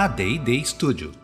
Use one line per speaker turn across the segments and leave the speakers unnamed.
a D&D Studio.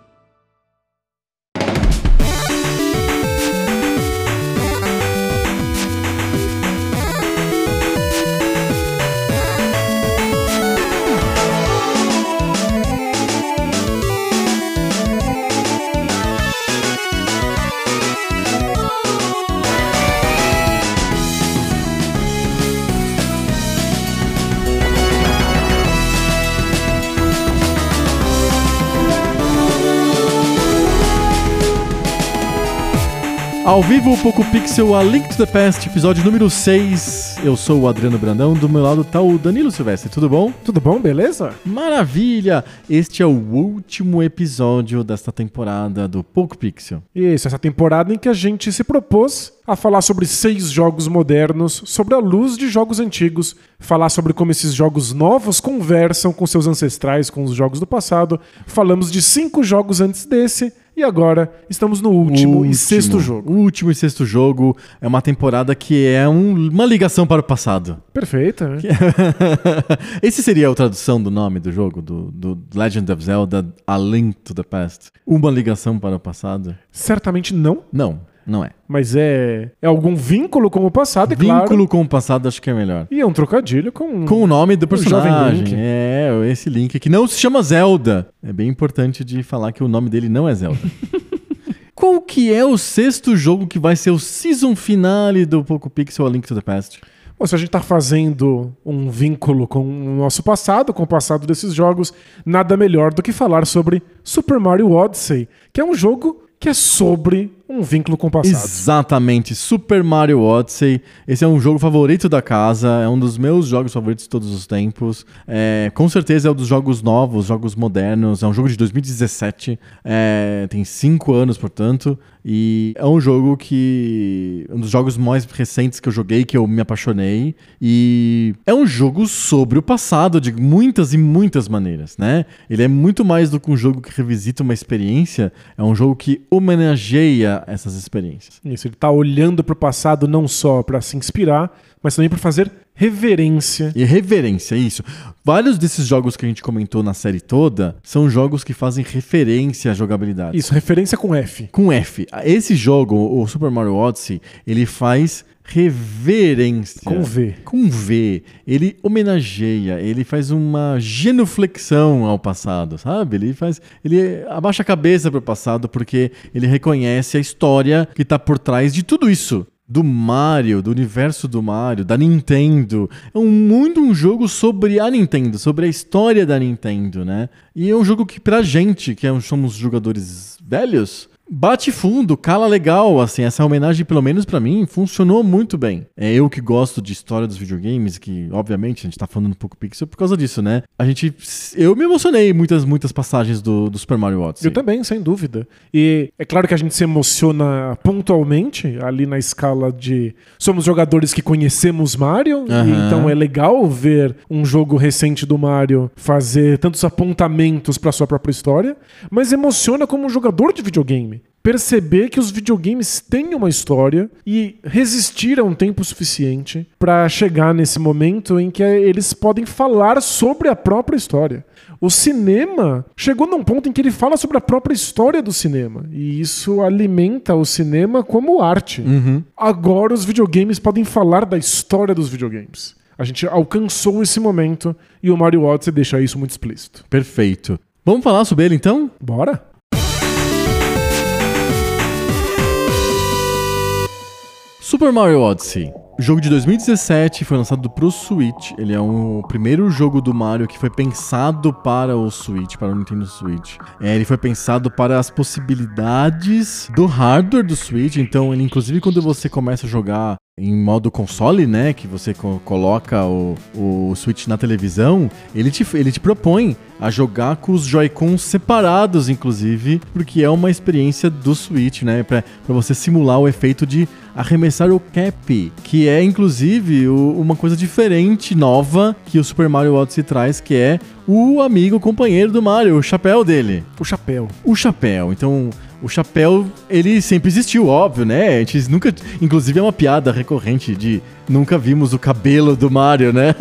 Ao vivo, o Poco Pixel, A Link to the Past, episódio número 6. Eu sou o Adriano Brandão, do meu lado tá o Danilo Silvestre, tudo bom?
Tudo bom, beleza?
Maravilha! Este é o último episódio desta temporada do Poco Pixel.
Isso, essa temporada em que a gente se propôs a falar sobre seis jogos modernos, sobre a luz de jogos antigos, falar sobre como esses jogos novos conversam com seus ancestrais, com os jogos do passado. Falamos de cinco jogos antes desse e agora estamos no último, e sexto jogo.
Último e sexto jogo. É uma temporada que é um- uma ligação para o passado.
Perfeita, né?
Esse seria a tradução do nome do jogo, do, do Legend of Zelda A Link to the Past. Uma ligação para o passado?
Certamente não,
Não, não é.
mas é, é algum vínculo com o passado, é
Vínculo
claro.
com o passado acho que é melhor.
E é um trocadilho com.
Com o nome do personagem. É, esse Link que não se chama Zelda. É bem importante de falar que o nome dele não é Zelda. Qual que é o sexto jogo que vai ser o season finale do Poco Pixel A Link to the Past?
Bom, se a gente está fazendo um vínculo com o nosso passado, com o passado desses jogos, nada melhor do que falar sobre Super Mario Odyssey, que é um jogo que é sobre um vínculo com o passado.
Exatamente, Super Mario Odyssey. Esse é um jogo favorito da casa, é um dos meus jogos favoritos de todos os tempos. É, com certeza é um dos jogos novos, jogos modernos. É um jogo de 2017, é, tem cinco anos, portanto. E é um jogo que. Um dos jogos mais recentes que eu joguei, que eu me apaixonei. E é um jogo sobre o passado, de muitas e muitas maneiras, né? Ele é muito mais do que um jogo que revisita uma experiência, é um jogo que homenageia essas experiências.
Isso, ele está olhando para o passado não só para se inspirar, mas também para fazer reverência.
E reverência, isso. Vários desses jogos que a gente comentou na série toda são jogos que fazem referência à jogabilidade.
Isso, referência com F.
Com F. Esse jogo, o Super Mario Odyssey, ele faz reverência.
Com V.
Com V. Ele homenageia, ele faz uma genuflexão ao passado, sabe? Ele faz. Ele abaixa a cabeça pro passado porque ele reconhece a história que tá por trás de tudo isso. Do Mario, do universo do Mario, da Nintendo. É um, muito um jogo sobre a Nintendo, sobre a história da Nintendo, né? E é um jogo que, pra gente, que é somos jogadores velhos, Bate fundo, cala legal, assim, essa homenagem, pelo menos pra mim, funcionou muito bem. É eu que gosto de história dos videogames, que obviamente a gente tá falando um pouco pixel por causa disso, né? A gente, eu me emocionei em muitas, muitas passagens do, do Super Mario Odyssey.
Eu também, sem dúvida. E é claro que a gente se emociona pontualmente, ali na escala de somos jogadores que conhecemos Mario, então é legal ver um jogo recente do Mario fazer tantos apontamentos para sua própria história, mas emociona como um jogador de videogame. Perceber que os videogames têm uma história e resistir a um tempo suficiente para chegar nesse momento em que eles podem falar sobre a própria história. O cinema chegou num ponto em que ele fala sobre a própria história do cinema. E isso alimenta o cinema como arte. Agora os videogames podem falar da história dos videogames. A gente alcançou esse momento e o Mario Odyssey deixa isso muito explícito.
Perfeito. Vamos falar sobre ele então?
Bora?
Super Mario Odyssey. Jogo de 2017, foi lançado pro Switch. Ele é um- o primeiro jogo do Mario que foi pensado para o Switch, para o Nintendo Switch. É, ele foi pensado para as possibilidades do hardware do Switch. Então, ele, inclusive, quando você começa a jogar em modo console, né, que você co- coloca o, o Switch na televisão, ele te, ele te propõe a jogar com os Joy-Cons separados, inclusive, porque é uma experiência do Switch, né, pra, pra você simular o efeito de arremessar o cap, que é, inclusive, o- uma coisa diferente, nova, que o Super Mario Odyssey traz, que é o amigo, companheiro do Mario, o chapéu dele.
O chapéu.
O chapéu. Então, o chapéu, ele sempre existiu, óbvio, né? A gente nunca. Inclusive é uma piada recorrente de nunca vimos o cabelo do Mario, né?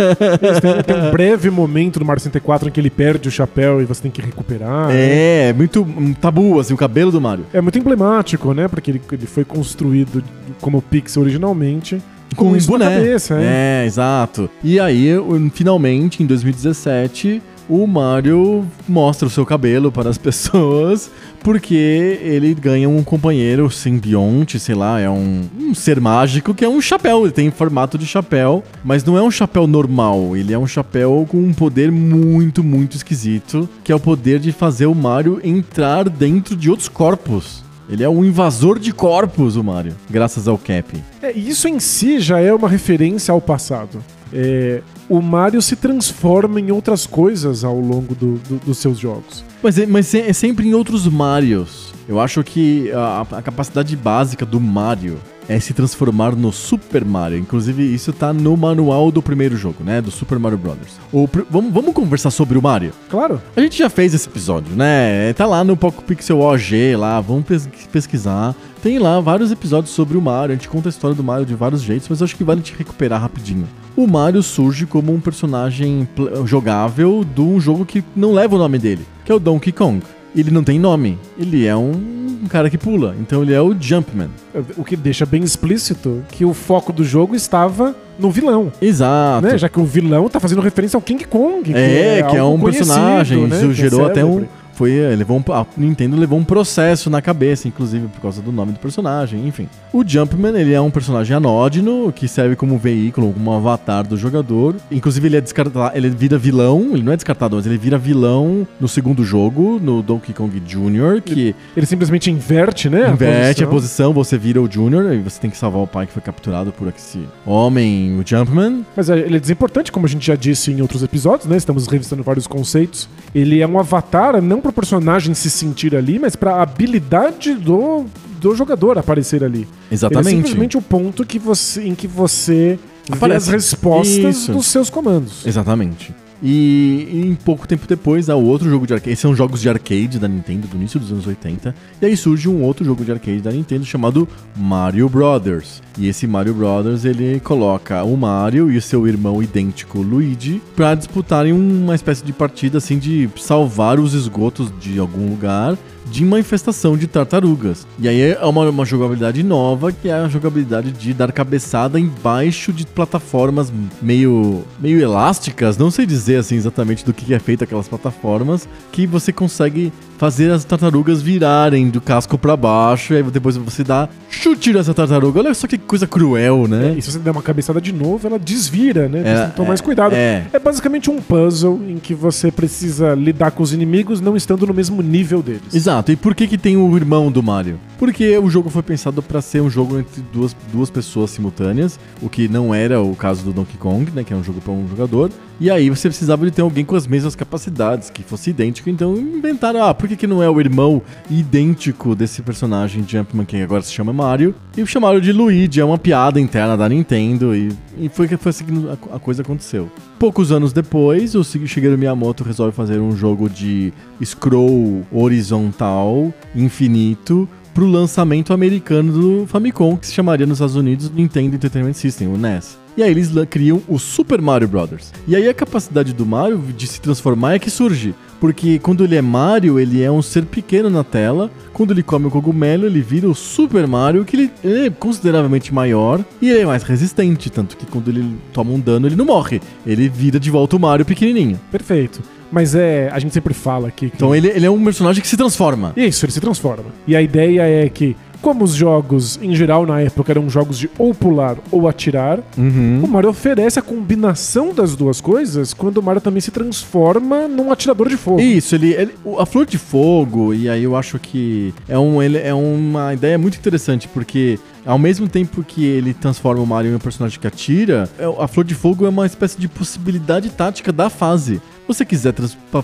tem, um breve momento no Mario 64 em que ele perde o chapéu e você tem que recuperar. né?
É, muito um tabu, assim, o cabelo do Mario.
É muito emblemático, né? Porque ele, ele foi construído como Pixel originalmente.
Com um
isso
boné.
cabeça, é.
É, exato. E aí, finalmente, em 2017, o Mario mostra o seu cabelo para as pessoas, porque ele ganha um companheiro simbionte, sei lá, é um, um ser mágico que é um chapéu. Ele tem formato de chapéu, mas não é um chapéu normal. Ele é um chapéu com um poder muito, muito esquisito, que é o poder de fazer o Mario entrar dentro de outros corpos. Ele é um invasor de corpos, o Mario, graças ao Cap.
É, isso em si já é uma referência ao passado. É, o Mario se transforma em outras coisas ao longo do- do- dos seus jogos.
Mas, é, mas é é sempre em outros Marios. Eu acho que a, a capacidade básica do Mario é se transformar no Super Mario. Inclusive, isso tá no manual do primeiro jogo, né? Do Super Mario Brothers. O vamos, vamos conversar sobre o Mario?
Claro,
A gente já fez esse episódio, né? Tá lá no Poco Pixel OG, lá, vamos pes- pesquisar. Tem lá vários episódios sobre o Mario, a gente conta a história do Mario de vários jeitos, mas eu acho que vale te recuperar rapidinho. O Mario surge como um personagem jogável de um jogo que não leva o nome dele, que é o Donkey Kong. Ele não tem nome, ele é um cara que pula, então ele é o Jumpman.
o que deixa bem explícito que o foco do jogo estava no vilão.
Exato.
Né? Já que o vilão tá fazendo referência ao King Kong.
É, que é um personagem.
né?
Isso
Que é
gerou até um. Foi, eh, levou um, a Nintendo levou um processo na cabeça, inclusive, por causa do nome do personagem, enfim. O Jumpman, ele é um personagem anódino, que serve como veículo, como avatar do jogador. Inclusive, ele é descartado, ele vira vilão, ele não é descartado, mas ele vira vilão no segundo jogo, no Donkey Kong Jr., que
Ele simplesmente inverte, né?
inverte a
posição.
posição, você vira o Jr., e você tem que salvar o pai que foi capturado por esse homem, o Jumpman.
Mas é, ele é desimportante, como a gente já disse em outros episódios, né? Estamos revisando vários conceitos. Ele é um avatar não para o personagem se sentir ali, mas para a habilidade do, do jogador aparecer ali. Ele é
Exatamente.
simplesmente o ponto que você, em que você vê
Aparece.
as respostas
Isso.
dos seus comandos.
Exatamente. E, e em pouco tempo depois há outro jogo de arcade. Esses são jogos de arcade da Nintendo do início dos anos 80. E aí surge um outro jogo de arcade da Nintendo chamado Mario Brothers. E esse Mario Brothers ele coloca o Mario e o seu irmão idêntico Luigi para disputarem uma espécie de partida assim de salvar os esgotos de algum lugar de uma infestação de tartarugas. E aí é uma, uma jogabilidade nova, que é a jogabilidade de dar cabeçada embaixo de plataformas meio, meio elásticas, não sei dizer assim exatamente do que é feito aquelas plataformas, que você consegue fazer as tartarugas virarem do casco pra baixo, e aí depois você dá chute nessa tartaruga. Olha só que coisa cruel, né?
E se você der uma cabeçada de novo, ela desvira, né?
É,
que tomar mais
é,
cuidado.
é.
É basicamente um puzzle em que você precisa lidar com os inimigos não estando no mesmo nível deles.
Exato. E por que que tem o irmão do Mario? Porque o jogo foi pensado pra ser um jogo entre duas, duas pessoas simultâneas, o que não era o caso do Donkey Kong, né, que é um jogo pra um jogador. E aí você precisava de ter alguém com as mesmas capacidades, que fosse idêntico. Então inventaram, ah, por que que não é o irmão idêntico desse personagem Jumpman que agora se chama Mario? E chamaram de Luigi, é uma piada interna da Nintendo e, e foi foi assim que a, a coisa aconteceu. Poucos anos depois, o Shigeru Miyamoto resolve fazer um jogo de scroll horizontal infinito pro lançamento americano do Famicom, que se chamaria nos Estados Unidos Nintendo Entertainment System, o NES. E aí eles criam o Super Mario Bros. E aí a capacidade do Mario de se transformar é que surge. Porque quando ele é Mario, ele é um ser pequeno na tela. Quando ele come o cogumelo, ele vira o Super Mario, que ele, ele é consideravelmente maior e ele é mais resistente. Tanto que quando ele toma um dano, ele não morre. Ele vira de volta o Mario pequenininho.
Perfeito. Mas é, a gente sempre fala aqui que
Então ele, ele é um personagem que se transforma.
Isso, ele se transforma. E a ideia é que, como os jogos, em geral, na época, eram jogos de ou pular ou atirar,
Uhum.
o Mario oferece a combinação das duas coisas quando o Mario também se transforma num atirador de fogo.
Isso, ele, ele- a flor de fogo, e aí eu acho que é, um, ele, é uma ideia muito interessante, porque ao mesmo tempo que ele transforma o Mario em um personagem que atira, é- a flor de fogo é uma espécie de possibilidade tática da fase. Você quiser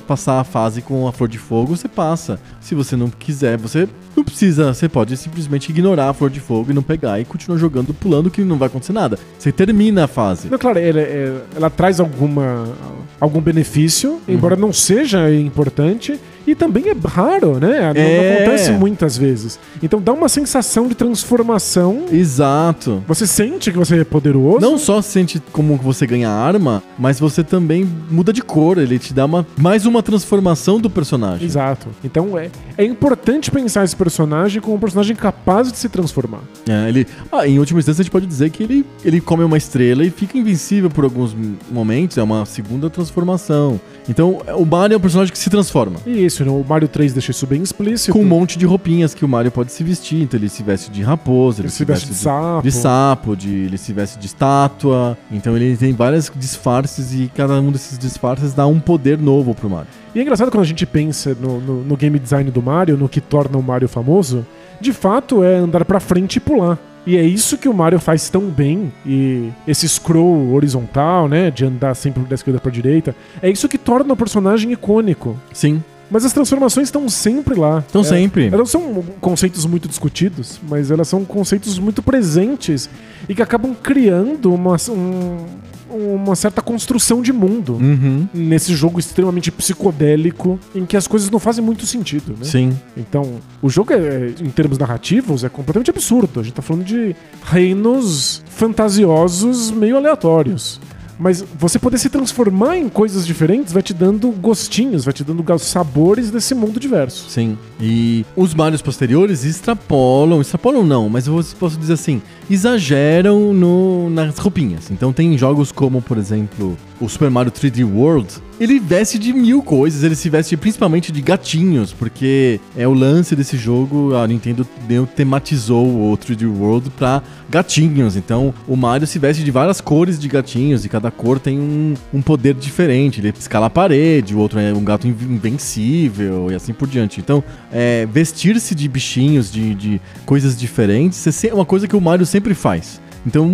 passar a fase com a flor de fogo, você passa. Se você não quiser, você não precisa. Você pode simplesmente ignorar a flor de fogo e não pegar e continuar jogando, pulando, que não vai acontecer nada. Você termina a fase.
Não, claro, ela, é- ela traz alguma, algum benefício, embora
Uhum.
não seja importante, E também é raro, né? Não, não
É.
acontece muitas vezes. Então dá uma sensação de transformação.
Exato.
Você sente que você é poderoso.
Não só sente como você ganha arma, mas você também muda de cor. Ele te dá uma, mais uma transformação do personagem.
Exato. Então é, é importante pensar esse personagem como um personagem capaz de se transformar.
É, ele, ah, em última instância, a gente pode dizer que ele, ele come uma estrela e fica invencível por alguns momentos. É uma segunda transformação. Então, o Mario é um personagem que se transforma.
E isso, no Mario 3 deixa isso bem explícito.
Com um monte de roupinhas que o Mario pode se vestir. Então, ele se veste de raposa, ele,
Ele se veste de sapo.
de sapo, de, ele se veste de estátua. Então, ele tem vários disfarces e cada um desses disfarces dá um poder novo pro Mario.
E é engraçado quando a gente pensa no, no- no game design do Mario, no que torna o Mario famoso, de fato é andar pra frente e pular. E é isso que o Mario faz tão bem. E esse scroll horizontal, né, de andar sempre da esquerda pra direita, é isso que torna o personagem icônico.
Sim,
Mas as transformações estão sempre lá.
estão
É,
sempre.
Elas não são conceitos muito discutidos, mas elas são conceitos muito presentes e que acabam criando uma, um- uma certa construção de mundo
Uhum.
nesse jogo extremamente psicodélico em que as coisas não fazem muito sentido, né?
Sim.
Então, o jogo, é, em termos narrativos, é completamente absurdo. A gente tá falando de reinos fantasiosos meio aleatórios. Mas você poder se transformar em coisas diferentes vai te dando gostinhos, vai te dando sabores desse mundo diverso.
Sim. E os Marios posteriores extrapolam, extrapolam não, mas eu posso dizer assim, exageram no, nas roupinhas. Então tem jogos como, por exemplo, o Super Mario 3D World. Ele veste de mil coisas, ele se veste principalmente de gatinhos, porque é o lance desse jogo, a Nintendo tematizou o 3D World pra gatinhos. Então o Mario se veste de várias cores de gatinhos e cada cor tem um, um poder diferente. Ele escala a parede, o outro é um gato inv- invencível e assim por diante. Então, é, vestir-se de bichinhos, de, de coisas diferentes, é é uma coisa que o Mario sempre faz. Então,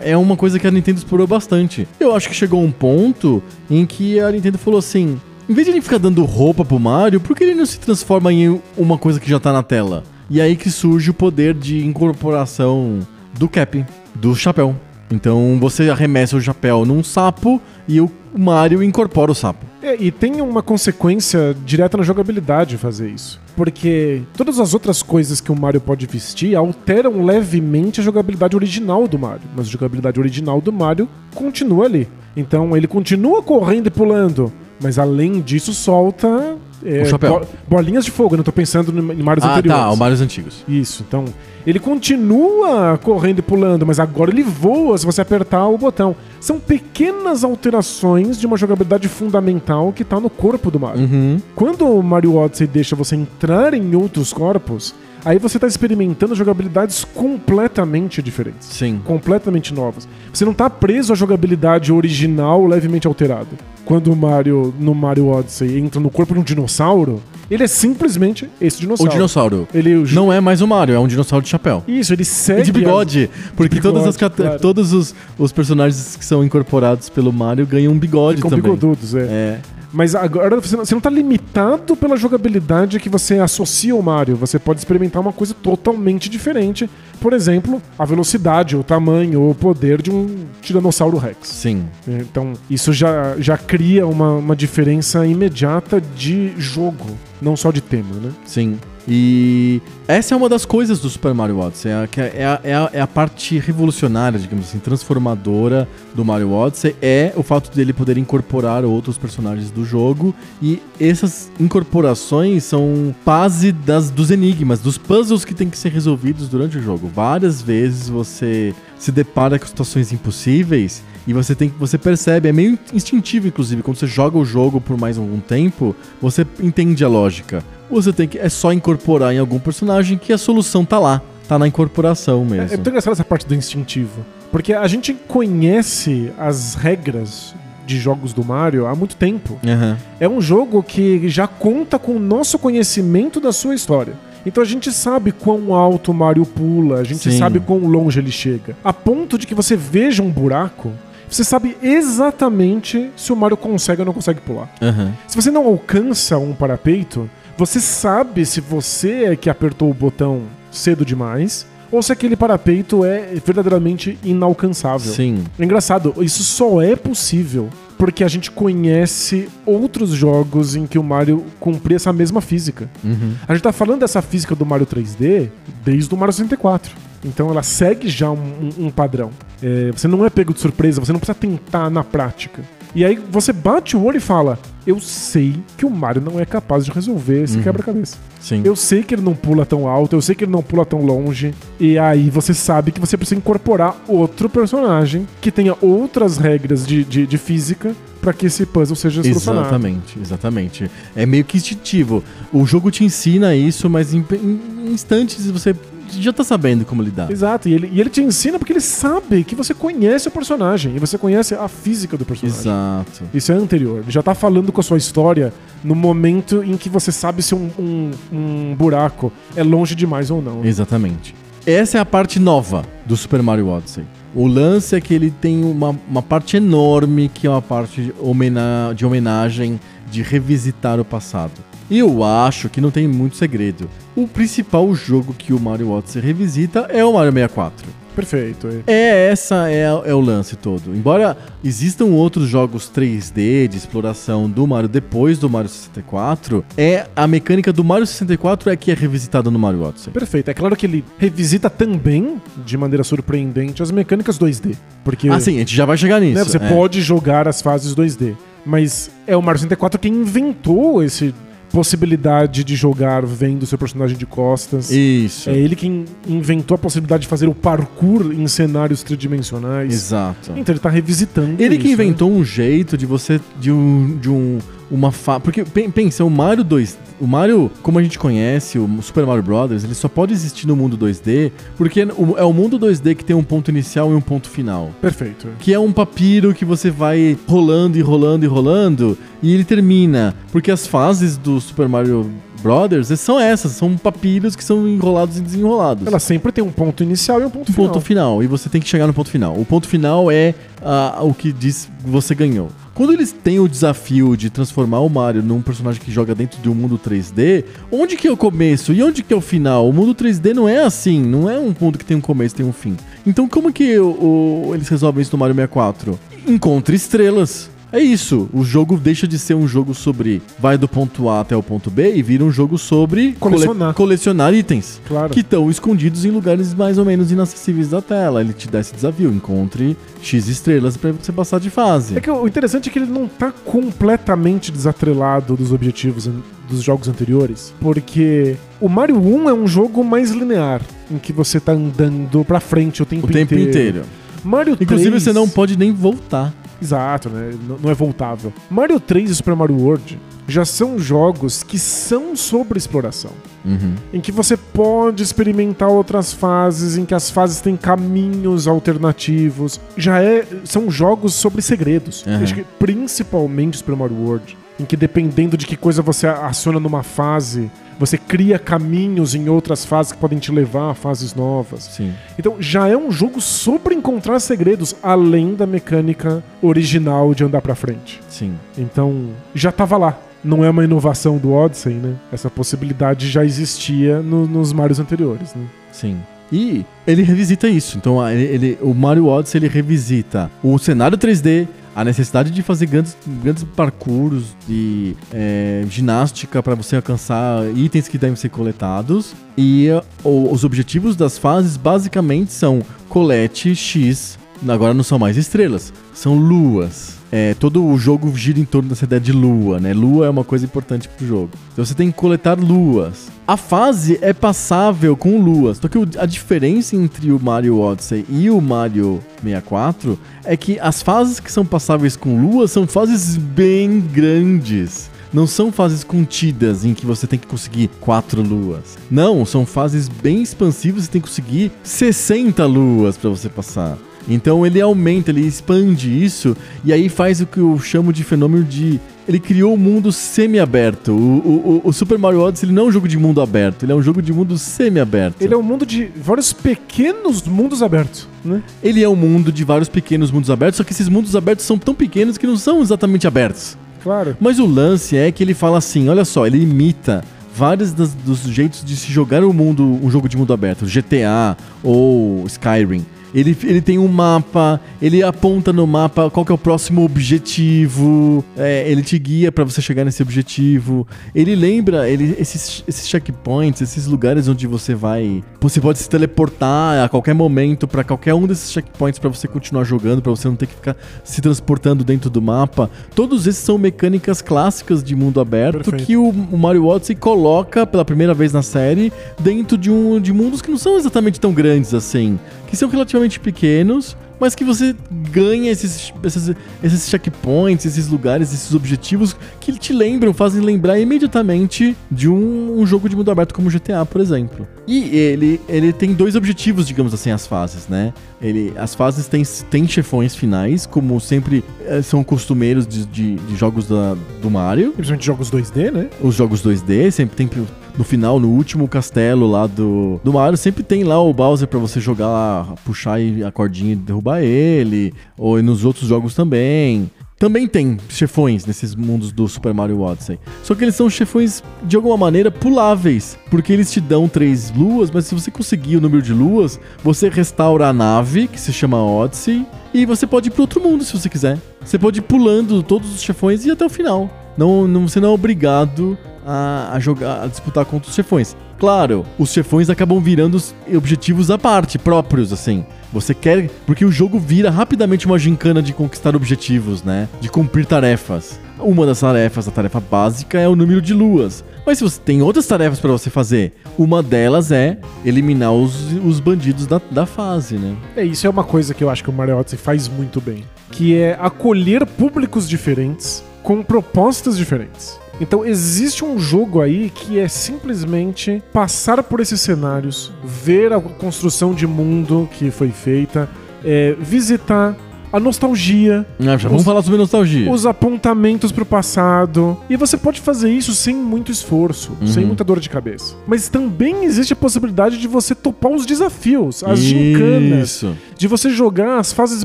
é uma coisa que a Nintendo explorou bastante. Eu acho que chegou um ponto em que a Nintendo falou assim: em vez de ele ficar dando roupa pro Mario, por que ele não se transforma em uma coisa que já tá na tela? E aí que surge o poder de incorporação do Cap, do chapéu. Então você arremessa o chapéu num sapo e o Mario incorpora o sapo.
É, e tem uma consequência direta na jogabilidade fazer isso. Porque todas as outras coisas que o Mario pode vestir alteram levemente a jogabilidade original do Mario. Mas a jogabilidade original do Mario continua ali. Então ele continua correndo e pulando. Mas além disso, solta. É,
O chapéu.
bo- bolinhas de fogo, eu não tô pensando em Marios
ah,
anteriores.
tá, o Marios antigos.
Isso, então. Ele continua correndo e pulando, mas agora ele voa se você apertar o botão. São pequenas alterações de uma jogabilidade fundamental que tá no corpo do Mario.
Uhum.
Quando o Mario Odyssey deixa você entrar em outros corpos, aí você tá experimentando jogabilidades completamente diferentes.
Sim.
Completamente novas. Você não tá preso à jogabilidade original levemente alterada. Quando o Mario, no Mario Odyssey, entra no corpo de um dinossauro, ele é simplesmente esse
O
dinossauro.
dinossauro.
Ele
Não é mais o Mario, é um dinossauro de chapéu.
Isso, ele segue.
E de bigode, porque
de
todas
bigode,
as cate-
claro.
todos os, os personagens que são incorporados pelo Mario ganham um bigode
Ficam
também.
bigodudos, é.
É.
Mas agora você não, você não tá limitado pela jogabilidade que você associa ao Mario. Você pode experimentar uma coisa totalmente diferente. Por exemplo, a velocidade, o tamanho, ou o poder de um Tiranossauro Rex.
Sim.
Então, isso já, já cria uma, uma diferença imediata de jogo, não só de tema, né?
Sim. E essa é uma das coisas do Super Mario Odyssey, é é, é a, é a- é a parte revolucionária, digamos assim, transformadora do Mario Odyssey, é o fato dele poder incorporar outros personagens do jogo, e essas incorporações são base das, dos enigmas, dos puzzles que tem que ser resolvidos durante o jogo. Várias vezes você se depara com situações impossíveis e você tem que você percebe, é meio instintivo inclusive, quando você joga o jogo por mais algum tempo, você entende a lógica. Você tem que é só incorporar em algum personagem que a solução tá lá, tá na incorporação
É,
mesmo.
é muito engraçado essa parte do instintivo. Porque a gente conhece as regras de jogos do Mario há muito tempo.
Aham.
É um jogo que já conta com o nosso conhecimento da sua história. Então a gente sabe quão alto o Mario pula, a gente
Sim.
sabe quão longe ele chega. A ponto de que você veja um buraco, você sabe exatamente se o Mario consegue ou não consegue pular.
Aham.
Se você não alcança um parapeito, você sabe se você é que apertou o botão cedo demais ou se aquele parapeito é verdadeiramente inalcançável.
Sim.
É engraçado, isso só é possível porque a gente conhece outros jogos em que o Mario cumpria essa mesma física.
Uhum.
A gente tá falando dessa física do Mario 3D desde o Mario 64. Então ela segue já um, um- padrão. É, você não é pego de surpresa, você não precisa tentar na prática. E aí você bate o olho e fala: Eu sei que o Mario não é capaz de resolver esse quebra-cabeça.
Sim.
Eu sei que ele não pula tão alto, eu sei que ele não pula tão longe. E aí você sabe que você precisa incorporar outro personagem que tenha outras regras de, de, de física pra que esse puzzle seja solucionado.
Exatamente, exatamente. É meio que instintivo. O jogo te ensina isso, mas em, em instantes você já tá sabendo como lidar.
Exato, e ele, e ele te ensina porque ele sabe que você conhece o personagem e você conhece a física do personagem.
Exato.
Isso é anterior. Ele já tá falando com a sua história no momento em que você sabe se um, um, um buraco é longe demais ou não.
Exatamente. Essa é a parte nova do Super Mario Odyssey. O lance é que ele tem uma, uma parte enorme que é uma parte de, homena- de homenagem, de revisitar o passado. E eu acho que não tem muito segredo. O principal jogo que o Mario Odyssey revisita é o Mario 64.
Perfeito. é.
É, essa é, é o lance todo. Embora existam outros jogos 3D de exploração do Mario depois do Mario 64, é a mecânica do Mario 64 é que é revisitada no Mario Odyssey.
Perfeito. É claro que ele revisita também, de maneira surpreendente, as mecânicas 2D. Porque
Ah, sim, a gente já vai chegar nisso.
né, você
é.
pode jogar as fases 2D. Mas é o Mario 64 quem inventou esse possibilidade de jogar vendo seu personagem de costas.
Isso.
É ele quem inventou a possibilidade de fazer o parkour em cenários tridimensionais.
Exato.
Então ele tá revisitando
Ele que
isso, né?
inventou um jeito de você de um de um uma fa... porque pen- pensa, o Mario 2, o Mario, como a gente conhece, o Super Mario Brothers, ele só pode existir no mundo 2D porque é o mundo 2D que tem um ponto inicial e um ponto final.
Perfeito.
Que é um papiro que você vai rolando e rolando e rolando e ele termina. Porque as fases do Super Mario Brothers são essas, são papiros que são enrolados e desenrolados.
Ela sempre tem um ponto inicial e um ponto final.
ponto final. E você tem que chegar no ponto final. O ponto final é ah, o que diz você ganhou. Quando eles têm o desafio de transformar o Mario num personagem que joga dentro de um mundo 3D, onde que é o começo e onde que é o final? O mundo 3D não é assim, não é um ponto que tem um começo e tem um fim. Então como que o- o- eles resolvem isso no Mario 64? Encontre estrelas. É isso, o jogo deixa de ser um jogo sobre vai do ponto A até o ponto B e vira um jogo sobre cole-
Colecionar.
colecionar itens
Claro.
que estão escondidos em lugares mais ou menos inacessíveis da tela. Ele te dá esse desafio, encontre X estrelas pra você passar de fase.
É que o interessante é que ele não tá completamente desatrelado dos objetivos dos jogos anteriores, porque o Mario 1 é um jogo mais linear, em que você tá andando pra frente o tempo
o tempo inteiro.
Mario 3...
Inclusive, você não pode nem voltar.
Exato, né? N- Não é voltável. Mario 3 e Super Mario World já são jogos que são sobre exploração.
Uhum.
Em que você pode experimentar outras fases, em que as fases têm caminhos alternativos. Já é. São jogos sobre segredos. Que principalmente Super Mario World. Em que dependendo de que coisa você aciona numa fase, você cria caminhos em outras fases que podem te levar a fases novas.
Sim.
Então já é um jogo sobre encontrar segredos, além da mecânica original de andar pra frente.
Sim.
Então já tava lá. Não é uma inovação do Odyssey, né? Essa possibilidade já existia no- nos Marios anteriores, né?
Sim. E ele revisita isso. Então, ele, ele- o Mario Odyssey ele revisita o cenário 3D, a necessidade de fazer grandes, grandes parcouros de é, ginástica para você alcançar itens que devem ser coletados. E o- os objetivos das fases basicamente são colete X. Agora não são mais estrelas, são luas. É, todo o jogo gira em torno dessa ideia de lua, né? Lua é uma coisa importante pro jogo. Então você tem que coletar luas. A fase é passável com luas. Só que a diferença entre o Mario Odyssey e o Mario 64 é que as fases que são passáveis com luas são fases bem grandes. Não são fases contidas em que você tem que conseguir quatro luas. Não, são fases bem expansivas, você tem que conseguir 60 luas para você passar. Então ele aumenta, ele expande isso e aí faz o que eu chamo de fenômeno de. Ele criou um mundo semi-aberto. O, o- o- Super Mario Odyssey ele não é um jogo de mundo aberto, ele é um jogo de mundo semi-aberto.
Ele é um mundo de vários pequenos mundos abertos, né?
Ele é um mundo de vários pequenos mundos abertos, só que esses mundos abertos são tão pequenos que não são exatamente abertos.
Claro.
Mas o lance é que ele fala assim: olha só, ele imita vários dos jeitos de se jogar o mundo, um jogo de mundo aberto, GTA ou Skyrim. Ele, ele tem um mapa, ele aponta no mapa qual que é o próximo objetivo, é, ele te guia para você chegar nesse objetivo. Ele lembra ele, esses, esses checkpoints, esses lugares onde você vai. Você pode se teleportar a qualquer momento para qualquer um desses checkpoints para você continuar jogando, para você não ter que ficar se transportando dentro do mapa. Todos esses são mecânicas clássicas de mundo aberto
Perfeito.
que o, o Mario Odyssey coloca pela primeira vez na série dentro de, um, de mundos que não são exatamente tão grandes assim, que são relativamente pequenos, mas que você ganha esses, esses, esses checkpoints, esses lugares, esses objetivos que te lembram, fazem lembrar imediatamente de um, um jogo de mundo aberto como GTA, por exemplo. E ele, ele tem dois objetivos, digamos assim, as fases, né? Ele, as fases têm, têm chefões finais, como sempre eh, são costumeiros de, de, de jogos da, do Mario.
Principalmente jogos 2D, né?
Os jogos 2D, sempre tem no final, no último castelo lá do, do Mario, sempre tem lá o Bowser pra você jogar lá, puxar a cordinha e derrubar ele, ou nos outros jogos também. Também tem chefões nesses mundos do Super Mario Odyssey. Só que eles são chefões, de alguma maneira, puláveis. Porque eles te dão três luas, mas se você conseguir o número de luas, você restaura a nave, que se chama Odyssey, e você pode ir pro outro mundo se você quiser. Você pode ir pulando todos os chefões e até o final. Não, não, você não é obrigado a, a jogar, a disputar contra os chefões. Claro, os chefões acabam virando os objetivos à parte, próprios, assim. Você quer. Porque o jogo vira rapidamente uma gincana de conquistar objetivos, né? De cumprir tarefas. Uma das tarefas, a tarefa básica, é o número de luas. Mas se você tem outras tarefas pra você fazer, uma delas é eliminar os, os bandidos da, da fase, né?
É, isso é uma coisa que eu acho que o Mario Odyssey faz muito bem. Que é acolher públicos diferentes com propostas diferentes. Então existe um jogo aí que é simplesmente passar por esses cenários, ver a construção de mundo que foi feita, é, visitar a nostalgia,
Ah, já vamos
Os-
falar sobre nostalgia.
os apontamentos pro passado. E você pode fazer isso sem muito esforço, sem muita dor de cabeça. Mas também existe a possibilidade de você topar os desafios, as gincanas,
Isso.
de você jogar as fases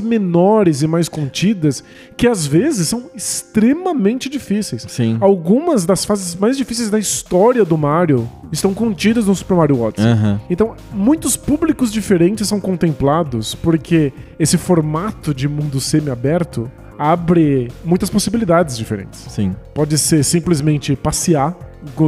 menores e mais contidas, que às vezes são extremamente difíceis.
Sim.
Algumas das fases mais difíceis da história do Mario estão contidas no Super Mario Odyssey.
Aham.
Então, muitos públicos diferentes são contemplados porque esse formato de mundo semi-aberto abre muitas possibilidades diferentes.
Sim.
Pode ser simplesmente passear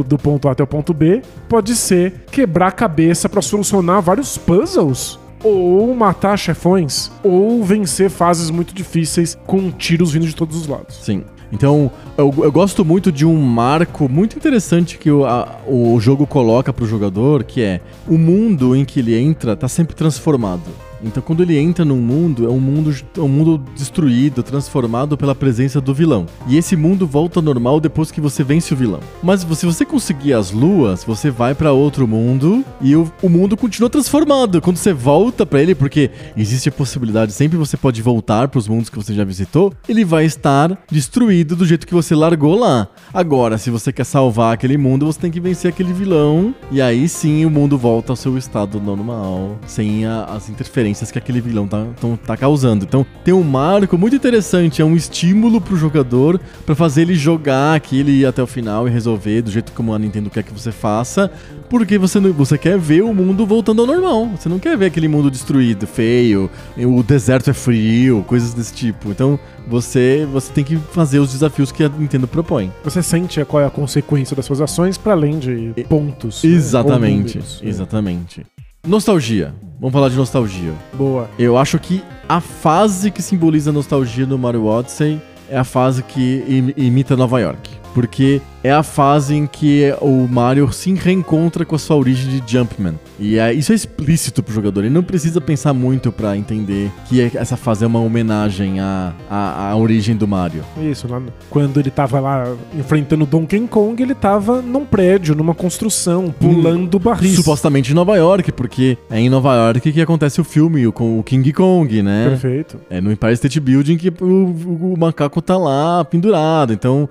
do ponto A até o ponto B, pode ser quebrar a cabeça pra solucionar vários puzzles. Ou matar chefões, ou vencer fases muito difíceis com tiros vindo de todos os lados.
Sim. Então, eu, eu gosto muito de um marco muito interessante que o, a- o jogo coloca pro jogador, que é o mundo em que ele entra tá sempre transformado. Então, quando ele entra num mundo, é um mundo, é um mundo destruído, transformado pela presença do vilão. E esse mundo volta ao normal depois que você vence o vilão. Mas se você conseguir as luas, você vai pra outro mundo e o, o mundo continua transformado. Quando você volta pra ele, porque existe a possibilidade, sempre você pode voltar pros mundos que você já visitou, ele vai estar destruído do jeito que você largou lá. Agora, se você quer salvar aquele mundo, você tem que vencer aquele vilão. E aí sim o mundo volta ao seu estado normal, sem a- as interferências que aquele vilão tá, tão- tá causando. Então tem um marco muito interessante, é um estímulo pro jogador pra fazer ele jogar aquilo e ir até o final e resolver do jeito como a Nintendo quer que você faça. Porque você, não- você quer ver o mundo voltando ao normal. Você não quer ver aquele mundo destruído, feio, o deserto é frio, coisas desse tipo. Então você, você tem que fazer os desafios que a Nintendo propõe.
Você sente qual é a consequência das suas ações para além de pontos. né?
Exatamente,
números.
exatamente. Nostalgia. Vamos falar de nostalgia.
Boa.
Eu acho que a fase que simboliza a nostalgia no Mario Odyssey é a fase que im- imita Nova York. Porque é a fase em que o Mario se reencontra com a sua origem de Jumpman. E é, isso é explícito pro jogador. Ele não precisa pensar muito pra entender que é- essa fase é uma homenagem à, à, à origem do Mario.
Isso, lá quando ele tava lá enfrentando o Donkey Kong, ele tava num prédio, numa construção, pulando barris.
Supostamente em Nova York, porque é em Nova York que acontece o filme com o King Kong, né?
Perfeito.
É no Empire State Building que o, o- o macaco tá lá pendurado. Então,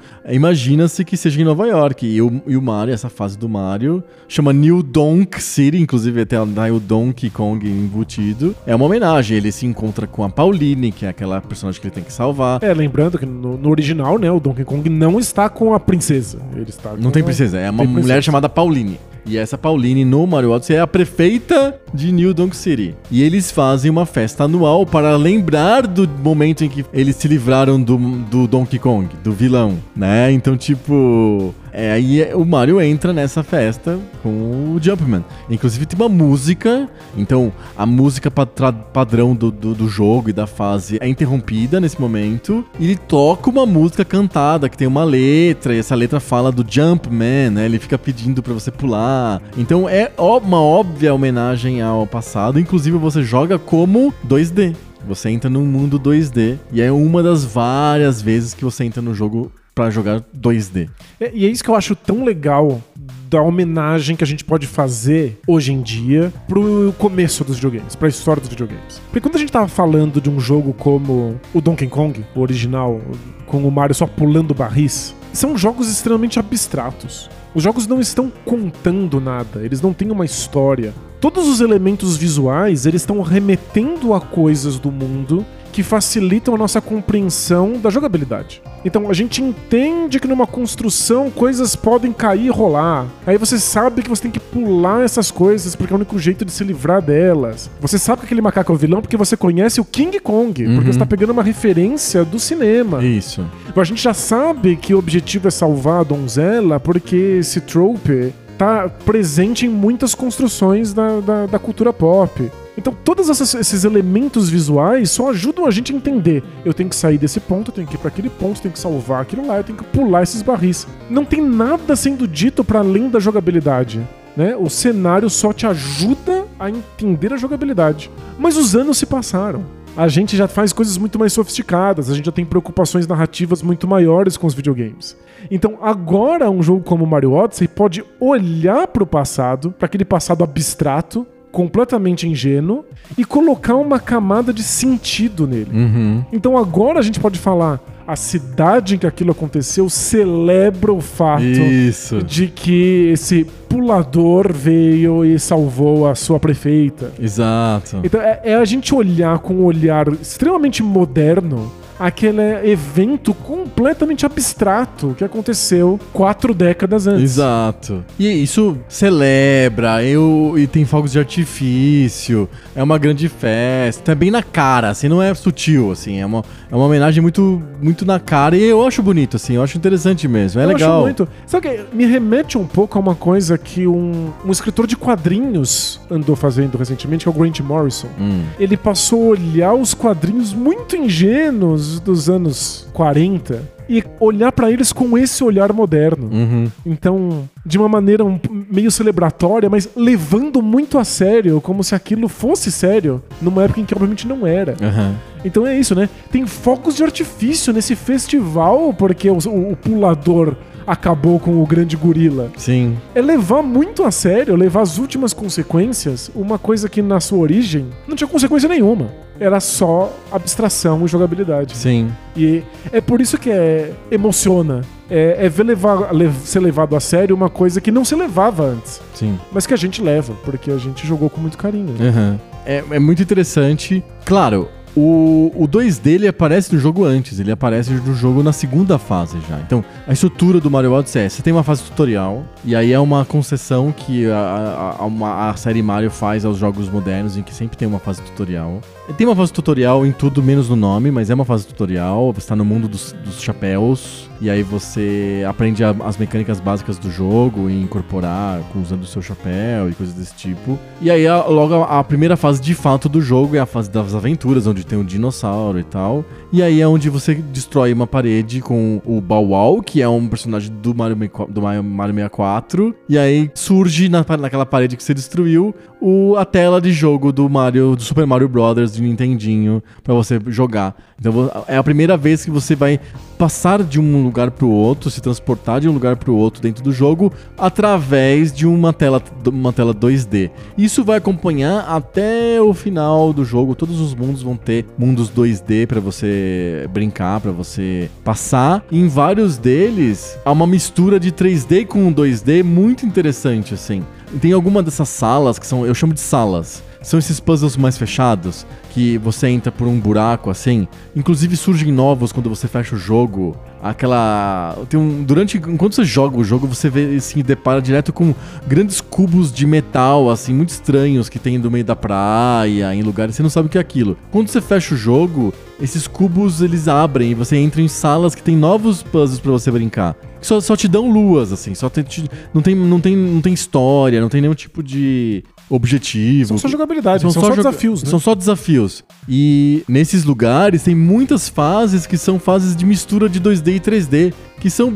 imagina-se que seja em Nova York. E o, e o Mario, essa fase do Mario, chama New Donk City, inclusive até lá o Donkey Kong embutido. É uma homenagem. Ele se encontra com a Pauline, que é aquela personagem que ele tem que salvar.
É, lembrando que no, no original, né, o Donkey Kong não está com a princesa. Ele está
Não tem princesa, é uma mulher chamada Pauline. E essa Pauline no Mario Odyssey é a prefeita de New Donk City. E eles fazem uma festa anual para lembrar do momento em que eles se livraram do, do Donkey Kong, do vilão, né? Então, tipo, é, aí o Mario entra nessa festa com o Jumpman. Inclusive tem uma música, então a música padrão do, do, do, jogo e da fase é interrompida nesse momento. E ele toca uma música cantada que tem uma letra, e essa letra fala do Jumpman, né? Ele fica pedindo para você pular. Então é uma óbvia homenagem ao passado. Inclusive você joga como 2D. Você entra num mundo 2D e é uma das várias vezes que você entra no jogo para jogar 2D.
É, e é isso que eu acho tão legal da homenagem que a gente pode fazer hoje em dia pro começo dos videogames, pra história dos videogames. Porque quando a gente tava falando de um jogo como o Donkey Kong, o original, com o Mario só pulando barris, são jogos extremamente abstratos. Os jogos não estão contando nada, eles não têm uma história. Todos os elementos visuais, eles estão remetendo a coisas do mundo que facilitam a nossa compreensão da jogabilidade. Então a gente entende que numa construção coisas podem cair e rolar. Aí você sabe que você tem que pular essas coisas porque é o único jeito de se livrar delas. Você sabe que aquele macaco é o vilão porque você conhece o King Kong, uhum. porque você tá pegando uma referência do cinema.
Isso.
A gente já sabe que o objetivo é salvar a donzela porque esse trope tá presente em muitas construções da, da, da cultura pop. Então, todos esses elementos visuais só ajudam a gente a entender. Eu tenho que sair desse ponto, eu tenho que ir para aquele ponto, eu tenho que salvar aquilo lá, eu tenho que pular esses barris. Não tem nada sendo dito para além da jogabilidade. Né? O cenário só te ajuda a entender a jogabilidade. Mas os anos se passaram. A gente já faz coisas muito mais sofisticadas, a gente já tem preocupações narrativas muito maiores com os videogames. Então, agora um jogo como Mario Odyssey pode olhar para o passado, para aquele passado abstrato, completamente ingênuo e colocar uma camada de sentido nele.
Uhum.
Então agora a gente pode falar. A cidade em que aquilo aconteceu celebra o fato
Isso.
de que esse pulador veio e salvou a sua prefeita.
Exato.
Então é, é a gente olhar com um olhar extremamente moderno aquele evento completamente abstrato que aconteceu quatro décadas antes.
Exato. E isso celebra, eu, e tem fogos de artifício, é uma grande festa, é bem na cara, assim, não é sutil, assim, é uma, é uma homenagem muito, muito na cara e eu acho bonito, assim, eu acho interessante mesmo, é eu legal. Acho muito.
Sabe que me remete um pouco a uma coisa que um, um escritor de quadrinhos andou fazendo recentemente, que é o Grant Morrison.
Hum.
Ele passou a olhar os quadrinhos muito ingênuos dos anos 40 e olhar para eles com esse olhar moderno.
Uhum.
Então, de uma maneira um, meio celebratória, mas levando muito a sério, como se aquilo fosse sério, numa época em que obviamente não era.
Uhum.
Então é isso, né? Tem focos de artifício nesse festival, porque o, o, o pulador acabou com o grande gorila.
Sim.
É levar muito a sério, levar as últimas consequências, uma coisa que na sua origem não tinha consequência nenhuma. Era só abstração e jogabilidade.
Sim.
E é por isso que é, emociona. É, é ver levar, ser levado a sério uma coisa que não se levava antes.
Sim.
Mas que a gente leva, porque a gente jogou com muito carinho.
Uhum. É, é muito interessante. Claro, o, o 2D ele aparece no jogo antes, ele aparece no jogo na segunda fase já. Então, a estrutura do Mario Odyssey é: você tem uma fase tutorial, e aí é uma concessão que a, a, a, série Mario faz aos jogos modernos, em que sempre tem uma fase tutorial. Tem uma fase tutorial em tudo menos no nome, mas é uma fase tutorial. Você tá no mundo dos, dos chapéus. E aí você aprende a, as mecânicas básicas do jogo e incorporar usando o seu chapéu e coisas desse tipo. E aí a, logo a, a, primeira fase de fato do jogo é a fase das aventuras, onde tem um dinossauro e tal. E aí é onde você destrói uma parede com o Bow Wow, que é um personagem do Mario, do Mario 64. E aí surge na, naquela parede que você destruiu o, a tela de jogo do Mario, do Super Mario Brothers de Nintendinho para você jogar. Então é a primeira vez que você vai passar de um lugar para o outro, se transportar de um lugar para o outro dentro do jogo através de uma tela, uma tela 2D. Isso vai acompanhar até o final do jogo. Todos os mundos vão ter mundos 2D para você brincar, para você passar. Em vários deles há uma mistura de 3D com 2D muito interessante assim. Tem alguma dessas salas que são, eu chamo de salas são esses puzzles mais fechados, que você entra por um buraco assim. Inclusive surgem novos quando você fecha o jogo. Aquela. Tem um, durante. Enquanto você joga o jogo, você vê se depara direto com grandes cubos de metal, assim, muito estranhos que tem no meio da praia, em lugares. Você não sabe o que é aquilo. Quando você fecha o jogo, esses cubos eles abrem e você entra em salas que tem novos puzzles para você brincar. Só, só te dão luas, assim, só tem, não, tem, não, tem, não tem história, não tem nenhum tipo de objetivo.
São só jogabilidade, são, são só, só desafios, né?
São só desafios. E nesses lugares tem muitas fases que são fases de mistura de 2D e 3D, que são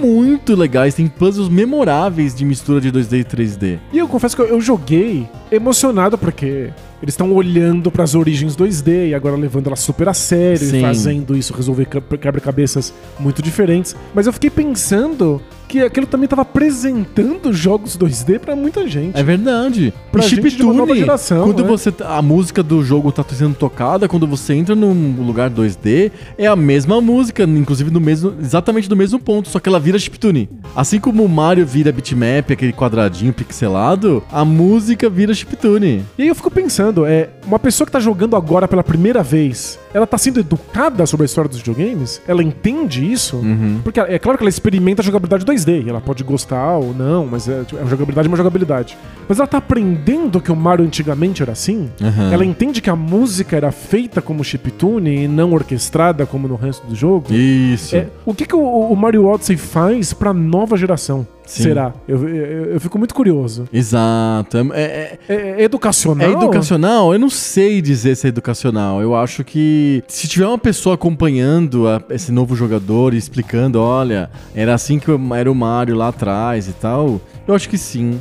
muito legais, tem puzzles memoráveis de mistura de 2D e 3D.
E eu confesso que eu joguei emocionado porque eles estão olhando para as origens 2D e agora levando ela super a sério Sim. e fazendo isso resolver quebra-cabeças muito diferentes. Mas eu fiquei pensando que aquilo também estava apresentando jogos 2D para muita gente.
É verdade.
Pra e gente de uma nova geração.
Quando
né?
você a música do jogo tá sendo tocada, quando você entra num lugar 2D, é a mesma música, inclusive no mesmo, exatamente do mesmo ponto, só que ela vira chiptune. Assim como o Mario vira bitmap, aquele quadradinho pixelado, a música vira chiptune.
E aí eu fico pensando, é uma pessoa que tá jogando agora pela primeira vez, ela tá sendo educada sobre a história dos videogames? Ela entende isso?
Uhum.
Porque é claro que ela experimenta a jogabilidade 2D 3D, e ela pode gostar ou não, mas é, tipo, é uma jogabilidade é uma jogabilidade. Mas ela tá aprendendo que o Mario antigamente era assim.
Uhum.
Ela entende que a música era feita como chiptune e não orquestrada como no resto do jogo.
Isso.
É, o que, que o, o Mario Odyssey faz pra nova geração? Sim. Será? Eu, eu, eu, fico muito curioso.
Exato. É,
é, é, é, educacional?
É educacional? Eu não sei dizer se é educacional. Eu acho que se tiver uma pessoa acompanhando a, esse novo jogador e explicando, olha, era assim que era o Mario lá atrás e tal, eu acho que sim.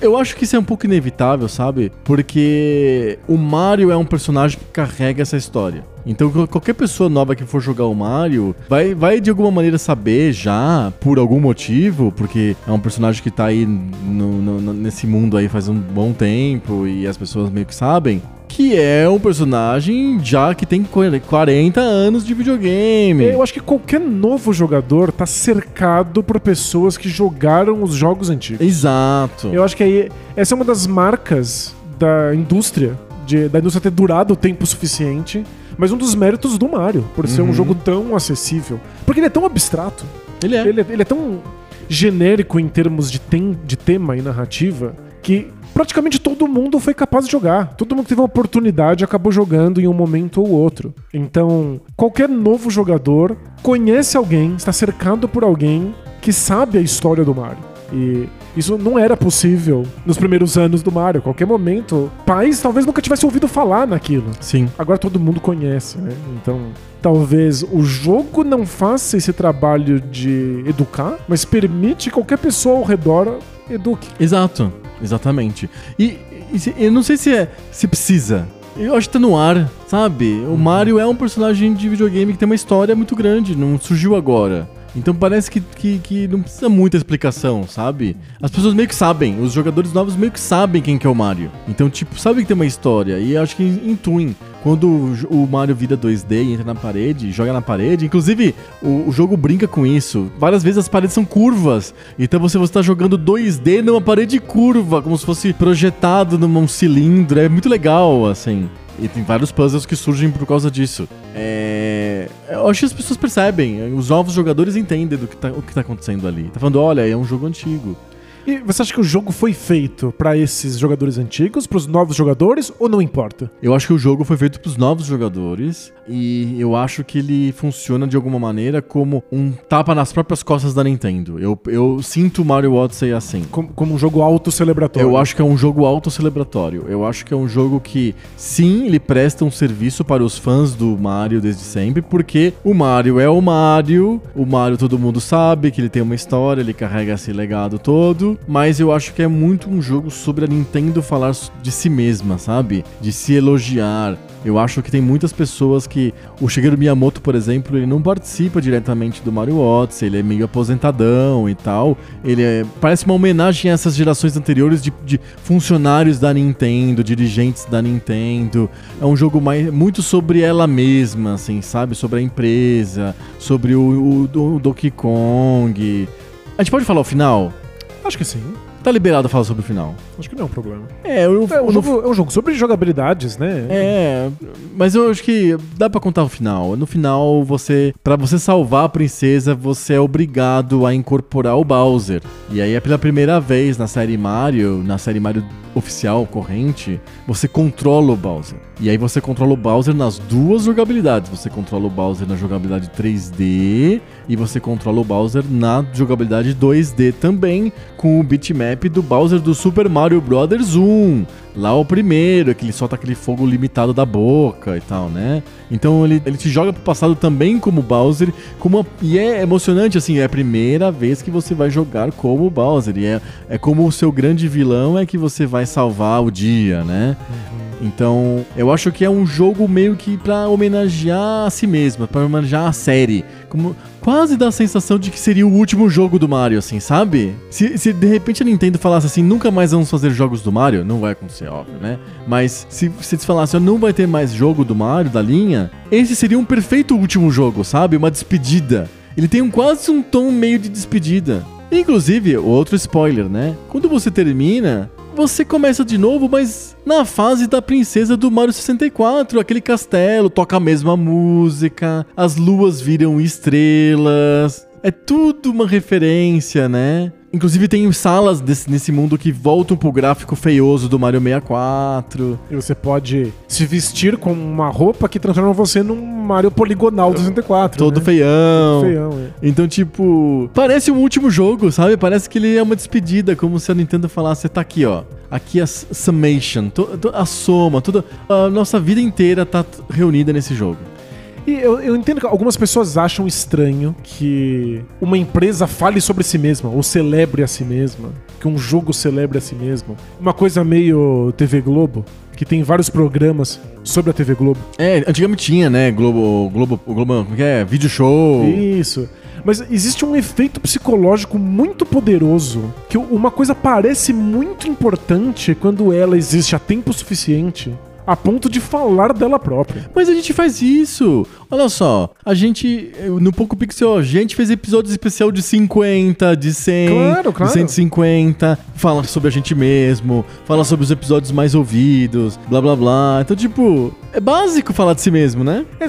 Eu acho que isso é um pouco inevitável, sabe? Porque o Mario é um personagem que carrega essa história. Então qualquer pessoa nova que for jogar o Mario vai, vai de alguma maneira saber já, por algum motivo, porque é um personagem que tá aí no, no, nesse mundo aí faz um bom tempo e as pessoas meio que sabem que é um personagem já que tem 40 anos de videogame.
Eu acho que qualquer novo jogador tá cercado por pessoas que jogaram os jogos antigos.
Exato.
Eu acho que aí essa é uma das marcas da indústria, de, da indústria ter durado o tempo suficiente mas um dos méritos do Mario, por ser um uhum. jogo tão acessível. Porque ele é tão abstrato.
Ele é.
Ele é, ele é tão genérico em termos de, tem, de tema e narrativa que praticamente todo mundo foi capaz de jogar. Todo mundo que teve uma oportunidade acabou jogando em um momento ou outro. Então, qualquer novo jogador conhece alguém, está cercado por alguém que sabe a história do Mario. E isso não era possível nos primeiros anos do Mario. A qualquer momento, pais talvez nunca tivessem ouvido falar naquilo.
Sim.
Agora todo mundo conhece, né? Então, talvez o jogo não faça esse trabalho de educar, mas permite que qualquer pessoa ao redor eduque.
Exato, exatamente. E, e eu não sei se é se precisa. Eu acho que tá no ar, sabe? O uhum. Mario é um personagem de videogame que tem uma história muito grande, não surgiu agora. Então parece que, que, que, não precisa muita explicação, sabe? As pessoas meio que sabem, os jogadores novos meio que sabem quem que é o Mario. Então, tipo, sabem que tem uma história. E acho que intuem. Quando o Mario vira 2D e entra na parede, joga na parede. Inclusive, o, o, jogo brinca com isso. Várias vezes as paredes são curvas. Então você está jogando 2D numa parede curva, como se fosse projetado num cilindro. É muito legal, assim. E tem vários puzzles que surgem por causa disso. É... Eu acho que as pessoas percebem, os novos jogadores entendem do que tá, o que tá acontecendo ali. Tá falando, olha, é um jogo antigo.
E você acha que o jogo foi feito para esses jogadores antigos, para os novos jogadores, ou não importa?
Eu acho que o jogo foi feito para os novos jogadores e eu acho que ele funciona de alguma maneira como um tapa nas próprias costas da Nintendo. Eu, eu sinto Mario Odyssey assim.
Como, como um jogo auto-celebratório.
Eu acho que é um jogo auto-celebratório. Eu acho que é um jogo que, sim, ele presta um serviço para os fãs do Mario desde sempre, porque o Mario é o Mario, o Mario todo mundo sabe que ele tem uma história, ele carrega esse legado todo, mas eu acho que é muito um jogo sobre a Nintendo falar de si mesma, sabe? De se elogiar, eu acho que tem muitas pessoas que. O Shigeru Miyamoto, por exemplo, ele não participa diretamente do Mario Odyssey, ele é meio aposentadão e tal. Ele é, parece uma homenagem a essas gerações anteriores de, de, funcionários da Nintendo, dirigentes da Nintendo. É um jogo mais, muito sobre ela mesma, assim, sabe? Sobre a empresa, sobre o, o, o Donkey Kong. A gente pode falar o final?
Acho que sim.
tá liberado a falar sobre o final.
Acho que não é um problema.
É, eu,
É um,
no-
jogo, é um jogo sobre jogabilidades, né?
É, mas eu acho que dá pra contar o final. No final, você, Pra você salvar a princesa, você é obrigado a incorporar o Bowser. E aí é pela primeira vez na série Mario, na série Mario oficial corrente, você controla o Bowser. E aí você controla o Bowser nas duas jogabilidades. Você controla o Bowser na jogabilidade 3D e você controla o Bowser na jogabilidade 2D também, com o bitmap do Bowser do Super Mario Bros. 1. Lá o primeiro, que ele solta aquele fogo limitado da boca e tal, né? Então ele, ele te joga pro passado também como Bowser, como uma- e é emocionante, assim, é a primeira vez que você vai jogar como Bowser. E é, é como o seu grande vilão é que você vai salvar o dia, né? Então, eu acho que é um jogo meio que pra homenagear a si mesmo, pra homenagear a série. Como quase dá a sensação de que seria o último jogo do Mario, assim, sabe? Se, se de repente a Nintendo falasse assim, nunca mais vamos fazer jogos do Mario, não vai acontecer, óbvio, né? Mas se, se eles falassem, não vai ter mais jogo do Mario, da linha, esse seria um perfeito último jogo, sabe? Uma despedida. Ele tem um, quase um tom meio de despedida. Inclusive, outro spoiler, né? Quando você termina, você começa de novo, mas na fase da princesa do Mario 64, aquele castelo toca a mesma música, as luas viram estrelas. É tudo uma referência, né? Inclusive tem salas desse- nesse mundo que voltam pro gráfico feioso do Mario 64.
E você pode se vestir com uma roupa que transforma você num Mario poligonal do 64.
Todo
né?
feião.
Feião, é.
Então, tipo, parece um último jogo, sabe? Parece que ele é uma despedida, como se a Nintendo falasse, tá aqui, ó. Aqui a summation, a soma, toda a nossa vida inteira tá reunida nesse jogo.
E eu, eu entendo que algumas pessoas acham estranho que uma empresa fale sobre si mesma, ou celebre a si mesma, que um jogo celebre a si mesmo. Uma coisa meio TV Globo, que tem vários programas sobre a TV Globo.
É, antigamente tinha, né? Globo, Globo, Globo, como que é? Vídeo show.
Isso. Mas existe um efeito psicológico muito poderoso que uma coisa parece muito importante quando ela existe há tempo suficiente a ponto de falar dela própria.
Mas a gente faz isso. Olha só, a gente, no Poco Pixel, a gente fez episódios especial de 50, de 100,
Claro, claro.
de 150, fala sobre a gente mesmo, fala sobre os episódios mais ouvidos, blá blá blá. Então, tipo, é básico falar de si mesmo, né?
É,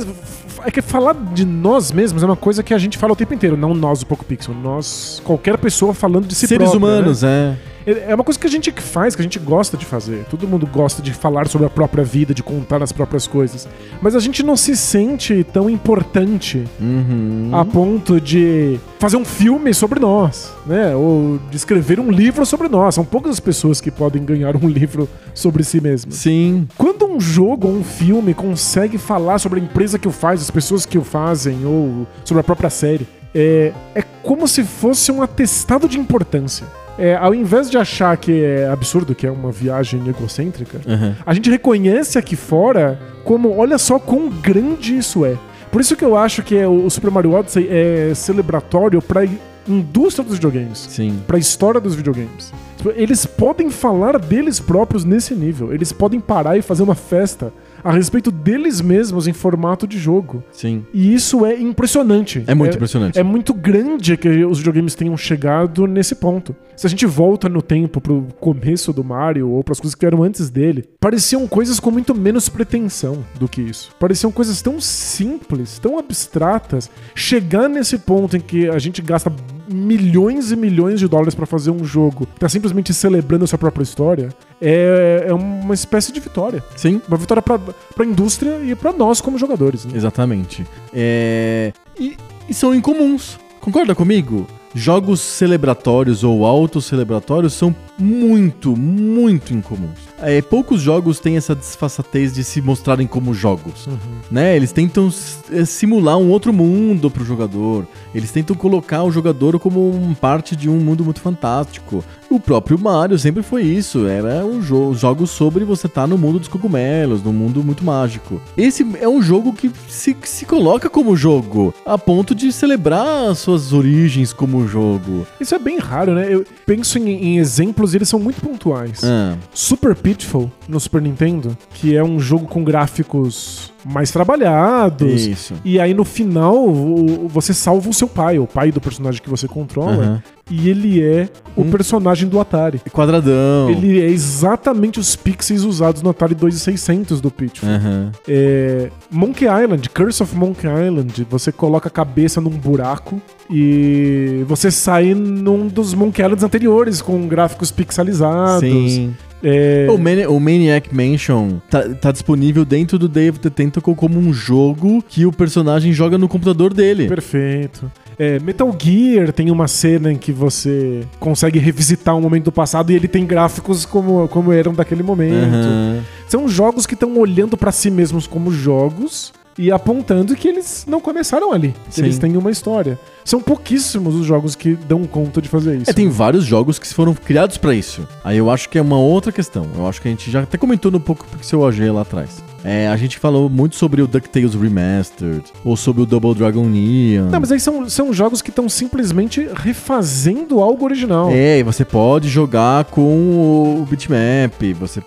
é que falar de nós mesmos é uma coisa que a gente fala o tempo inteiro, não nós do Poco Pixel, nós, qualquer pessoa falando de si
Seres
própria,
humanos,
né?
é.
É uma coisa que a gente faz, que a gente gosta de fazer. Todo mundo gosta de falar sobre a própria vida, de contar as próprias coisas. Mas a gente não se sente tão importante
Uhum.
a ponto de fazer um filme sobre nós, né? Ou de escrever um livro sobre nós. São poucas as pessoas que podem ganhar um livro sobre si mesmas.
Sim.
Quando um jogo ou um filme consegue falar sobre a empresa que o faz, as pessoas que o fazem, ou sobre a própria série, é, é como se fosse um atestado de importância. É, ao invés de achar que é absurdo, que é uma viagem egocêntrica,
Uhum.
a gente reconhece aqui fora como, olha só quão grande isso é. Por isso que eu acho que é, o Super Mario Odyssey é celebratório pra indústria dos videogames
Sim.
pra história dos videogames. Tipo, Eles podem falar deles próprios nesse nível. Eles podem parar e fazer uma festa a respeito deles mesmos em formato de jogo.
Sim.
E isso é impressionante.
É muito impressionante.
É muito grande que os videogames tenham chegado nesse ponto. Se a gente volta no tempo pro começo do Mario ou pras coisas que vieram antes dele, pareciam coisas com muito menos pretensão do que isso. Pareciam coisas tão simples, tão abstratas. Chegar nesse ponto em que a gente gasta milhões e milhões de dólares pra fazer um jogo, tá simplesmente celebrando a sua própria história, é, é uma espécie de vitória.
Sim.
Uma vitória pra, pra indústria e pra nós como jogadores. Né?
Exatamente. É... E, e são incomuns. Concorda comigo? Jogos celebratórios ou autocelebratórios são muito, muito incomuns. É, poucos jogos têm essa disfarçatez de se mostrarem como jogos. Né? Eles tentam é, simular um outro mundo pro jogador. Eles tentam colocar o jogador como um parte de um mundo muito fantástico. O próprio Mario sempre foi isso. Era um jo jogo sobre você estar no mundo dos cogumelos, num mundo muito mágico. Esse é um jogo que se, se coloca como jogo, a ponto de celebrar as suas origens como jogo.
Isso é bem raro, né? Eu penso em, em exemplos e eles são muito pontuais.
Ah,
Super Pitfall no Super Nintendo, que é um jogo com gráficos mais trabalhados.
Isso.
E aí no final você salva o seu pai, o pai do personagem que você controla.
Aham.
E ele é o
Um-
personagem do Atari.
Quadradão.
Ele é exatamente os pixels usados no Atari 2600 do Pitfall.
Aham.
É, Monkey Island, Curse of Monkey Island, você coloca a cabeça num buraco e você sai num dos Monkey Islands anteriores com gráficos pixelizados.
Sim.
É,
O, Mani- o Maniac Mansion tá, tá disponível dentro do of the Tentacle como um jogo que o personagem joga no computador dele.
Perfeito. É, Metal Gear tem uma cena em que você consegue revisitar um momento do passado e ele tem gráficos como, como eram daquele momento.
Aham.
São jogos que estão olhando pra si mesmos como jogos e apontando que eles não começaram ali.
Sim.
Eles têm uma história. São pouquíssimos os jogos que dão conta de fazer isso.
É, tem vários jogos que foram criados pra isso. Aí eu acho que é uma outra questão. Eu acho que a gente já até comentou um pouco Pixel OG lá atrás. É, a gente falou muito sobre o DuckTales Remastered, ou sobre o Double Dragon Neon.
Não, mas aí são, são jogos que estão simplesmente refazendo algo original.
É, e você pode jogar com o bitmap, você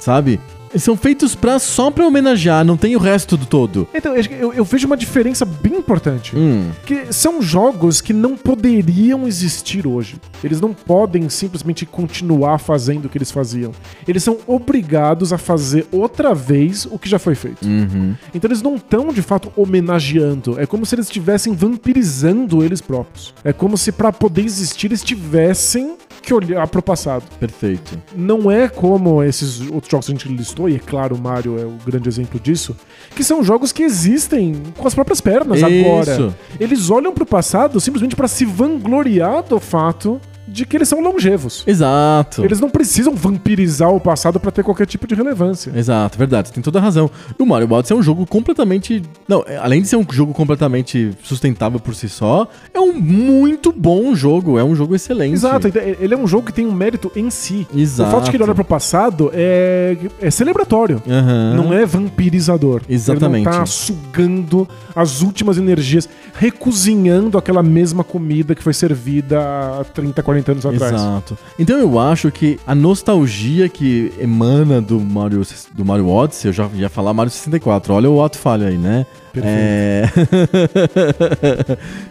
sabe? São feitos pra, só pra homenagear, não tem o resto do todo.
Então, eu, eu- eu vejo uma diferença bem importante.
Hum,
Que são jogos que não poderiam existir hoje. Eles não podem simplesmente continuar fazendo o que eles faziam. Eles são obrigados a fazer outra vez o que já foi feito.
uhum.
Então eles não estão de fato homenageando. É como se eles estivessem vampirizando eles próprios. É como se para poder existir eles tivessem que olhar pro passado.
Perfeito.
Não é como esses outros jogos que a gente listou, e é claro, o Mario é o grande exemplo disso, que são jogos que existem com as próprias pernas agora.
Isso.
Eles olham pro passado simplesmente para se vangloriar do fato de que eles são longevos.
Exato.
Eles não precisam vampirizar o passado para ter qualquer tipo de relevância.
Exato, verdade, tem toda a razão. O Mario Odyssey é um jogo completamente. Não, é, além de ser um jogo completamente sustentável por si só, é um muito bom jogo, é um jogo excelente.
Exato, então, ele é um jogo que tem um mérito em si.
Exato.
O fato de que ele olha pro passado é, é celebratório.
Aham.
Não é vampirizador.
Exatamente.
Ele não tá sugando as últimas energias, recozinhando aquela mesma comida que foi servida há 30, 40 anos atrás.
Exato. Então eu acho que a nostalgia que emana do Mario, do Mario Odyssey, eu já ia falar Mario 64, olha o ato falho aí, né? É...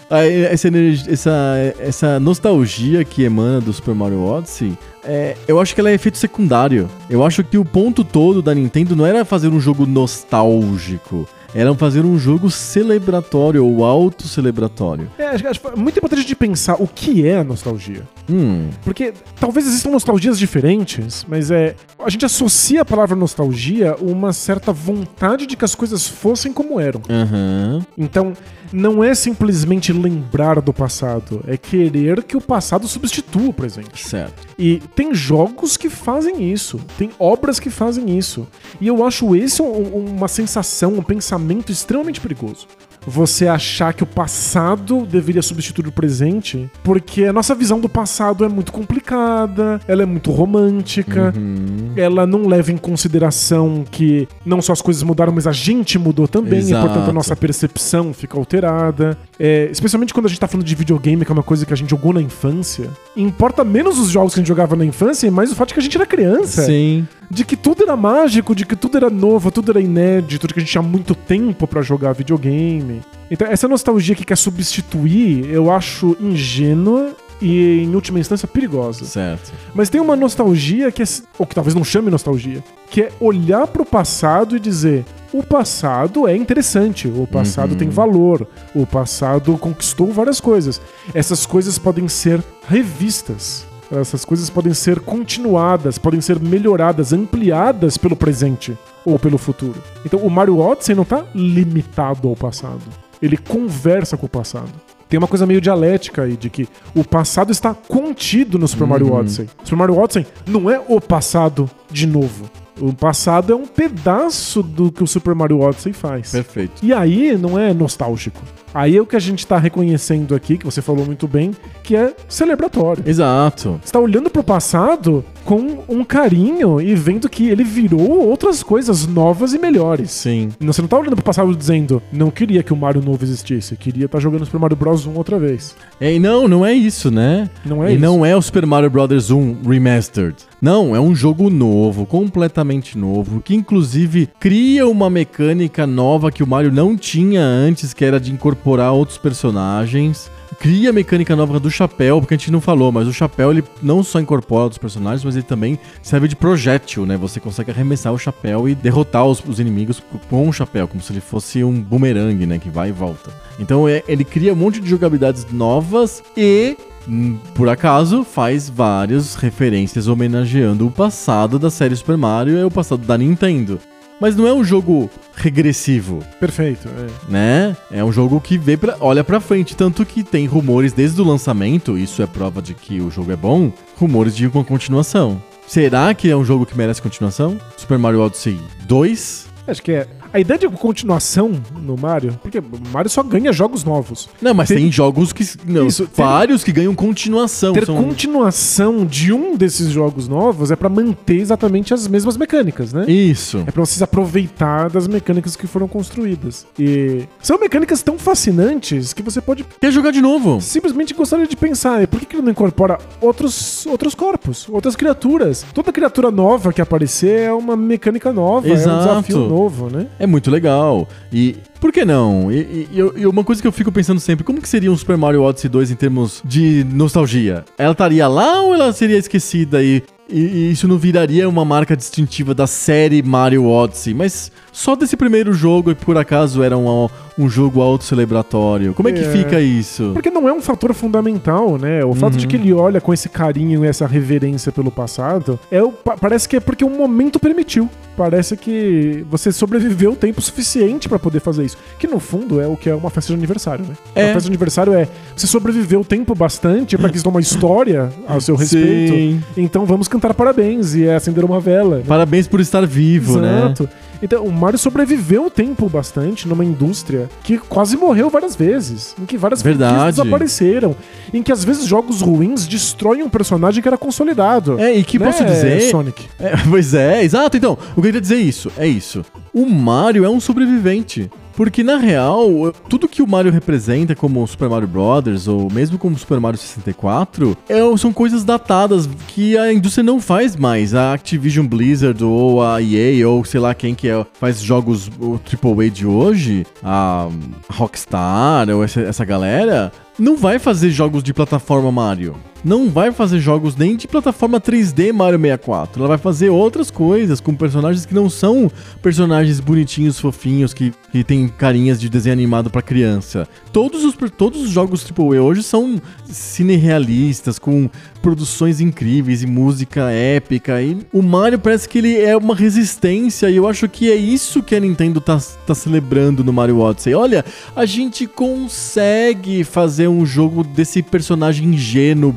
Essa, energia- essa, essa nostalgia que emana do Super Mario Odyssey, é, eu acho que ela é efeito secundário. Eu acho que o ponto todo da Nintendo não era fazer um jogo nostálgico, era fazer um jogo celebratório ou auto-celebratório.
É, acho, acho muito importante de pensar o que é a nostalgia.
Hum,
Porque talvez existam nostalgias diferentes, mas é. A gente associa a palavra nostalgia a uma certa vontade de que as coisas fossem como eram.
aham.
Então, não é simplesmente lembrar do passado, é querer que o passado substitua o presente.
Certo.
E tem jogos que fazem isso, tem obras que fazem isso. E eu acho esse um- uma sensação, um pensamento extremamente perigoso. Você achar que o passado deveria substituir o presente, porque a nossa visão do passado é muito complicada, ela é muito romântica,
Uhum.
ela não leva em consideração que não só as coisas mudaram, mas a gente mudou também,
Exato.
e portanto a nossa percepção fica alterada. É, especialmente quando a gente tá falando de videogame, que é uma coisa que a gente jogou na infância. Importa menos os jogos que a gente jogava na infância, e mais o fato de que a gente era criança.
Sim.
De que tudo era mágico, de que tudo era novo, tudo era inédito, de que a gente tinha muito tempo pra jogar videogame. Então, essa nostalgia que quer substituir, eu acho ingênua e, em última instância, perigosa.
Certo.
Mas tem uma nostalgia que é, ou que talvez não chame nostalgia, que é olhar pro passado e dizer: o passado é interessante, o passado
Uhum.
tem valor, o passado conquistou várias coisas. Essas coisas podem ser revistas. Essas coisas podem ser continuadas, podem ser melhoradas, ampliadas pelo presente ou pelo futuro. Então o Mario Odyssey não tá limitado ao passado. Ele conversa com o passado. Tem uma coisa meio dialética aí, de que o passado está contido no Super Mario Odyssey. Super Mario Odyssey não é o passado de novo. O passado é um pedaço do que o Super Mario Odyssey faz.
Perfeito.
E aí não é nostálgico. Aí é o que a gente tá reconhecendo aqui, que você falou muito bem, que é celebratório.
Exato.
Você tá olhando pro passado com um carinho e vendo que ele virou outras coisas novas e melhores.
Sim.
Você não tá olhando pro passado dizendo, não queria que o Mario novo existisse, queria estar jogando Super Mario Bros 1 outra vez.
É, e não, não é isso, né?
Não é
e
isso.
não é o Super Mario Bros. 1 Remastered. Não, é um jogo novo, completamente novo, que inclusive cria uma mecânica nova que o Mario não tinha antes, que era de incorporar outros personagens. Cria a mecânica nova do chapéu, porque a gente não falou, mas o chapéu ele não só incorpora outros personagens, mas ele também serve de projétil, né? Você consegue arremessar o chapéu e derrotar os, os inimigos com o chapéu, como se ele fosse um boomerang, né? Que vai e volta. Então é- ele cria um monte de jogabilidades novas e Hum, por acaso, faz várias referências homenageando o passado da série Super Mario e o passado da Nintendo. Mas não é um jogo regressivo,
Perfeito. é.
né? É um jogo que vê pra, olha pra frente, tanto que tem rumores desde o lançamento, isso é prova de que o jogo é bom, rumores de uma continuação. Será que é um jogo que merece continuação? Super Mario Odyssey 2?
Acho que é. A ideia de continuação no Mario, porque o Mario só ganha jogos novos.
Não, mas
Ter-
tem jogos que. Não,
Isso, ter-
vários que ganham continuação.
Ter
são-
continuação de um desses jogos novos é pra manter exatamente as mesmas mecânicas, né?
Isso.
É pra vocês aproveitar das mecânicas que foram construídas. E são mecânicas tão fascinantes que você pode
Quer jogar de novo?
simplesmente gostaria de pensar, por que, que ele não incorpora outros, outros corpos, outras criaturas? Toda criatura nova que aparecer é uma mecânica nova, é um
Exato.
desafio novo, né?
É muito legal. E por que não? E, e- e uma coisa que eu fico pensando sempre, como que seria um Super Mario Odyssey 2 em termos de nostalgia? Ela estaria lá ou ela seria esquecida e, e- e isso não viraria uma marca distintiva da série Mario Odyssey? Mas só desse primeiro jogo, e por acaso era um, um jogo auto-celebratório. Como é que
É.
fica isso?
Porque não é um fator fundamental, né? O fato de que ele olha com esse carinho e essa reverência pelo passado, é o, pa- parece que é porque o momento permitiu. Parece que você sobreviveu tempo suficiente pra poder fazer isso. Que no fundo é o que é uma festa de aniversário, né?
É.
Uma festa de aniversário é você sobreviveu tempo bastante pra que isso uma história ao seu respeito.
Sim.
Então vamos cantar parabéns e é acender uma vela.
Parabéns por estar vivo, né?
Exato. Então, o Mario sobreviveu tempo bastante numa indústria que quase morreu várias vezes, em que várias franquias desapareceram, em que às vezes jogos ruins destroem um personagem que era consolidado.
É, e que
Né,
posso dizer?
Sonic.
É, pois é, exato. Então, o que eu queria dizer é isso, é isso. O Mario é um sobrevivente. Porque, na real, tudo que o Mario representa como Super Mario Brothers, ou mesmo como Super Mario 64, é- são coisas datadas que a indústria não faz mais. A Activision Blizzard, ou a EA, ou sei lá quem que é, faz jogos AAA de hoje, a Rockstar, ou essa, essa galera, não vai fazer jogos de plataforma Mario. Não vai fazer jogos nem de plataforma 3D Mario 64. Ela vai fazer outras coisas com personagens que não são personagens bonitinhos, fofinhos, que, que tem carinhas de desenho animado pra criança. Todos os, todos os jogos AAA hoje são cinerealistas, com produções incríveis e música épica. E o Mario parece que ele é uma resistência, e eu acho que é isso que a Nintendo tá, tá celebrando no Mario Odyssey. Olha, a gente consegue fazer um jogo desse personagem ingênuo.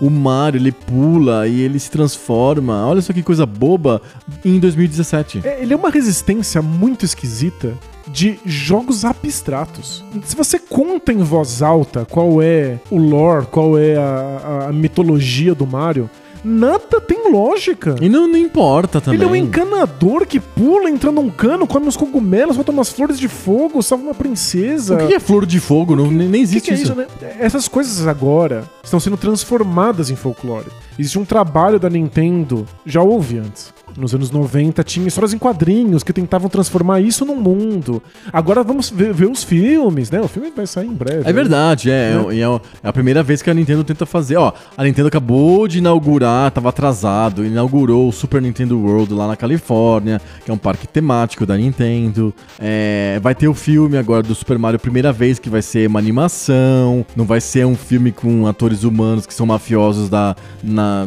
O Mario, ele pula e ele se transforma. Olha só que coisa boba em 2017.
É, ele é uma resistência muito esquisita de jogos abstratos. Se você conta em voz alta qual é o lore, qual é a, a mitologia do Mario, nada tem lógica.
E não, não importa também.
Ele é um encanador que pula, entra num cano, come uns cogumelos, solta umas flores de fogo, salva uma princesa.
O que é flor de fogo? Não, nem
O que
existe
que é
isso.
isso, né? Essas coisas agora estão sendo transformadas em folclore. Existe um trabalho da Nintendo, já houve antes. Nos anos 90 tinha histórias em quadrinhos que tentavam transformar isso num mundo. Agora vamos ver, ver os filmes, né? O filme vai sair em breve.
É verdade, é,
Né?
é, é a primeira vez que a Nintendo tenta fazer. Ó, a Nintendo acabou de inaugurar, tava atrasado, inaugurou o Super Nintendo World lá na Califórnia, que é um parque temático da Nintendo. É, vai ter o filme agora do Super Mario, primeira vez que vai ser uma animação, não vai ser um filme com atores humanos que são mafiosos da na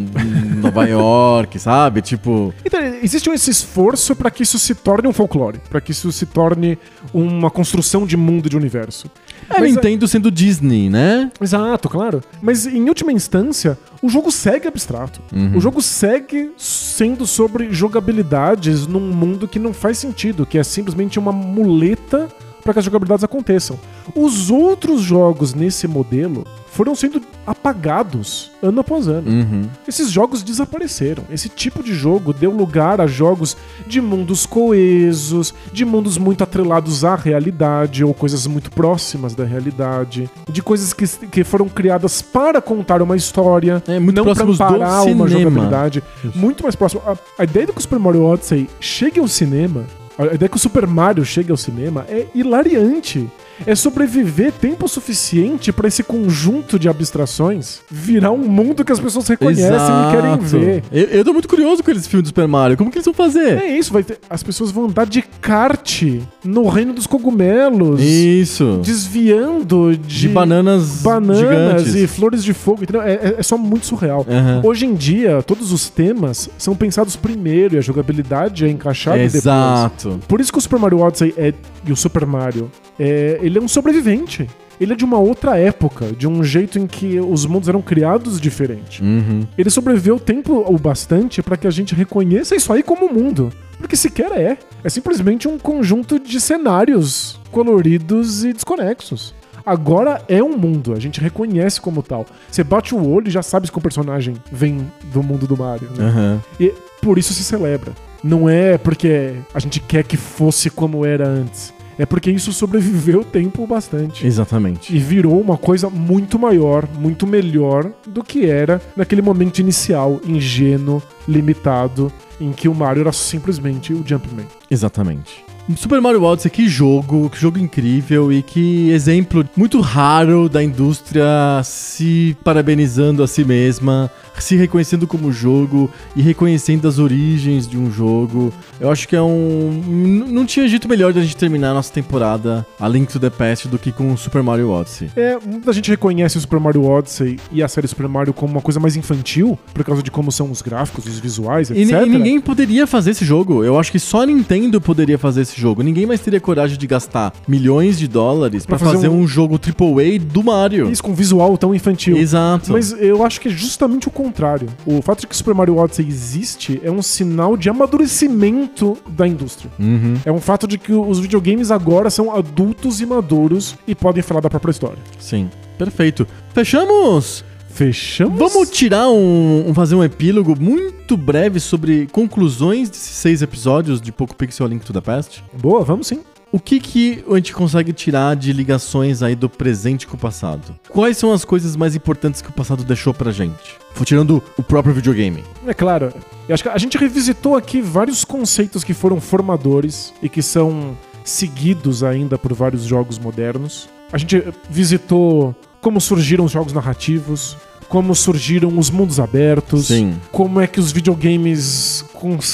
Nova York, sabe? Tipo,
Então, existe esse esforço para que isso se torne um folclore, para que isso se torne uma construção de mundo e de universo.
é
Mas,
Nintendo sendo Disney, né?
Exato, claro. Mas em última instância, o jogo segue abstrato. O jogo segue sendo sobre jogabilidades num mundo que não faz sentido, que é simplesmente uma muleta para que as jogabilidades aconteçam. Os outros jogos nesse modelo foram sendo apagados ano após ano.
Uhum.
Esses jogos desapareceram. Esse tipo de jogo deu lugar a jogos de mundos coesos, de mundos muito atrelados à realidade ou coisas muito próximas da realidade, de coisas que, que foram criadas para contar uma história,
É, muito
não para
do
parar uma jogabilidade. Muito mais próximo. A, a ideia de que o Super Mario Odyssey chegue ao cinema, a ideia que o Super Mario chegue ao cinema é hilariante. É sobreviver tempo suficiente para esse conjunto de abstrações virar um mundo que as pessoas reconhecem e querem
Exato.
ver.
Eu, eu tô muito curioso com esse filme do Super Mario. Como que eles vão fazer?
É isso, vai ter, as pessoas vão andar de kart no reino dos cogumelos,
Isso.
desviando de,
De bananas,
bananas
gigantes.
e flores de fogo, entendeu? É, é- é só muito surreal.
Aham.
Hoje em dia, todos os temas são pensados primeiro e a jogabilidade é encaixada depois.
Exato.
Por isso que o Super Mario Odyssey é, e o Super Mario, é, ele é um sobrevivente. Ele é de uma outra época, de um jeito em que os mundos eram criados diferente.
Uhum.
Ele sobreviveu tempo o bastante para que a gente reconheça isso aí como mundo. Porque sequer é. É simplesmente um conjunto de cenários coloridos e desconexos. Agora é um mundo, a gente reconhece como tal. Você bate o olho e já sabe que o personagem vem do mundo do Mario. Né?
Aham.
E por isso se celebra. Não é porque a gente quer que fosse como era antes. É porque isso sobreviveu tempo bastante.
Exatamente.
E virou uma coisa muito maior, muito melhor do que era naquele momento inicial, ingênuo, limitado, em que o Mario era simplesmente o Jumpman.
Exatamente. Super Mario Odyssey, que jogo, que jogo incrível e que exemplo muito raro da indústria se parabenizando a si mesma, se reconhecendo como jogo e reconhecendo as origens de um jogo. Eu acho que é um. Não tinha jeito melhor de a gente terminar a nossa temporada A Link to the Past do que com o Super Mario Odyssey.
É, muita gente reconhece o Super Mario Odyssey e a série Super Mario como uma coisa mais infantil, por causa de como são os gráficos, os visuais,
E,
etc.
e ninguém poderia fazer esse jogo. Eu acho que só a Nintendo poderia fazer esse jogo. Ninguém mais teria coragem de gastar milhões de dólares pra
Pra fazer
fazer
um-
um jogo AAA do Mario.
Isso com um visual tão infantil.
Exato.
Mas eu acho que é justamente o contrário. O fato de que Super Mario Odyssey existe é um sinal de amadurecimento da indústria.
Uhum.
É um fato de que os videogames agora são adultos e maduros e podem falar da própria história.
Sim. Perfeito. Fechamos?
Fechamos?
Vamos tirar um, fazer um epílogo muito breve sobre conclusões desses seis episódios de Poco Pixel Link to the Past?
Boa, vamos sim.
O que que a gente consegue tirar de ligações aí do presente com o passado? Quais são as coisas mais importantes que o passado deixou pra gente? Vou tirando o próprio videogame.
É claro, eu acho que a gente revisitou aqui vários conceitos que foram formadores e que são seguidos ainda por vários jogos modernos. A gente visitou como surgiram os jogos narrativos, como surgiram os mundos abertos,
Sim.
como é que os videogames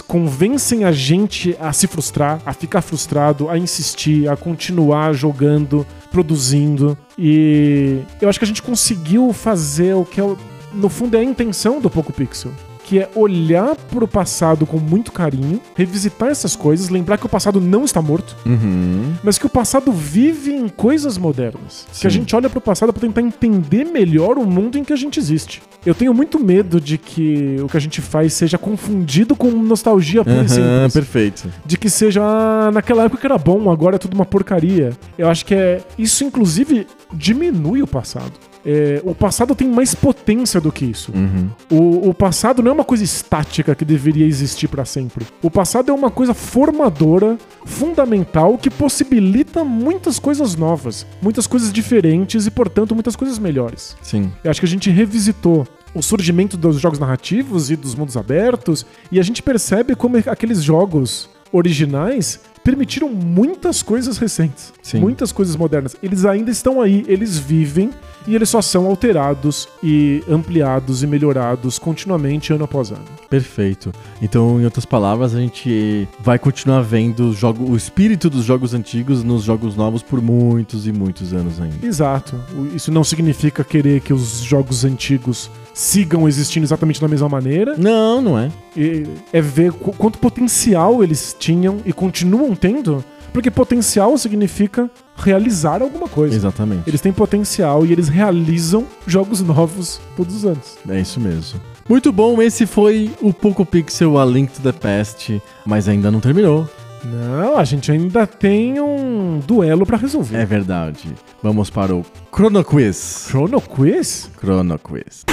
convencem a gente a se frustrar, a ficar frustrado, a insistir, a continuar jogando, produzindo. E eu acho que a gente conseguiu fazer o que é, no fundo é a intenção do Poco Pixel. Que é olhar pro passado com muito carinho, revisitar essas coisas, lembrar que o passado não está morto,
Uhum.
mas que o passado vive em coisas modernas. Que a
Sim.
gente olha pro passado pra tentar entender melhor o mundo em que a gente existe. Eu tenho muito medo de que o que a gente faz seja confundido com nostalgia pura e
Aham,
simples.
perfeito.
De que seja ah, naquela época que era bom, agora é tudo uma porcaria. Eu acho que é isso, inclusive, diminui o passado. É, o passado tem mais potência do que isso.
Uhum.
O, o passado não é uma coisa estática que deveria existir pra sempre. O passado é uma coisa formadora, fundamental, que possibilita muitas coisas novas, muitas coisas diferentes e, portanto, muitas coisas melhores.
Sim.
Eu acho que a gente revisitou o surgimento dos jogos narrativos e dos mundos abertos e a gente percebe como aqueles jogos originais permitiram muitas coisas recentes,
Sim.
muitas coisas modernas. Eles ainda estão aí, eles vivem e eles só são alterados e ampliados e melhorados continuamente ano após ano.
Perfeito. Então, em outras palavras, a gente vai continuar vendo o, jogo, o espírito dos jogos antigos nos jogos novos por muitos e muitos anos ainda.
Exato. Isso não significa querer que os jogos antigos sigam existindo exatamente da mesma maneira.
Não, não é.
E é ver qu- quanto potencial eles tinham e continuam tendo, porque potencial significa realizar alguma coisa.
Exatamente.
Eles têm potencial e eles realizam jogos novos todos os anos.
É isso mesmo. Muito bom, esse foi o Poco Pixel A Link to the Past, mas ainda não terminou.
Não, a gente ainda tem um duelo pra resolver.
É verdade. Vamos para o Chrono Quiz.
Chrono Quiz?
Chrono Quiz.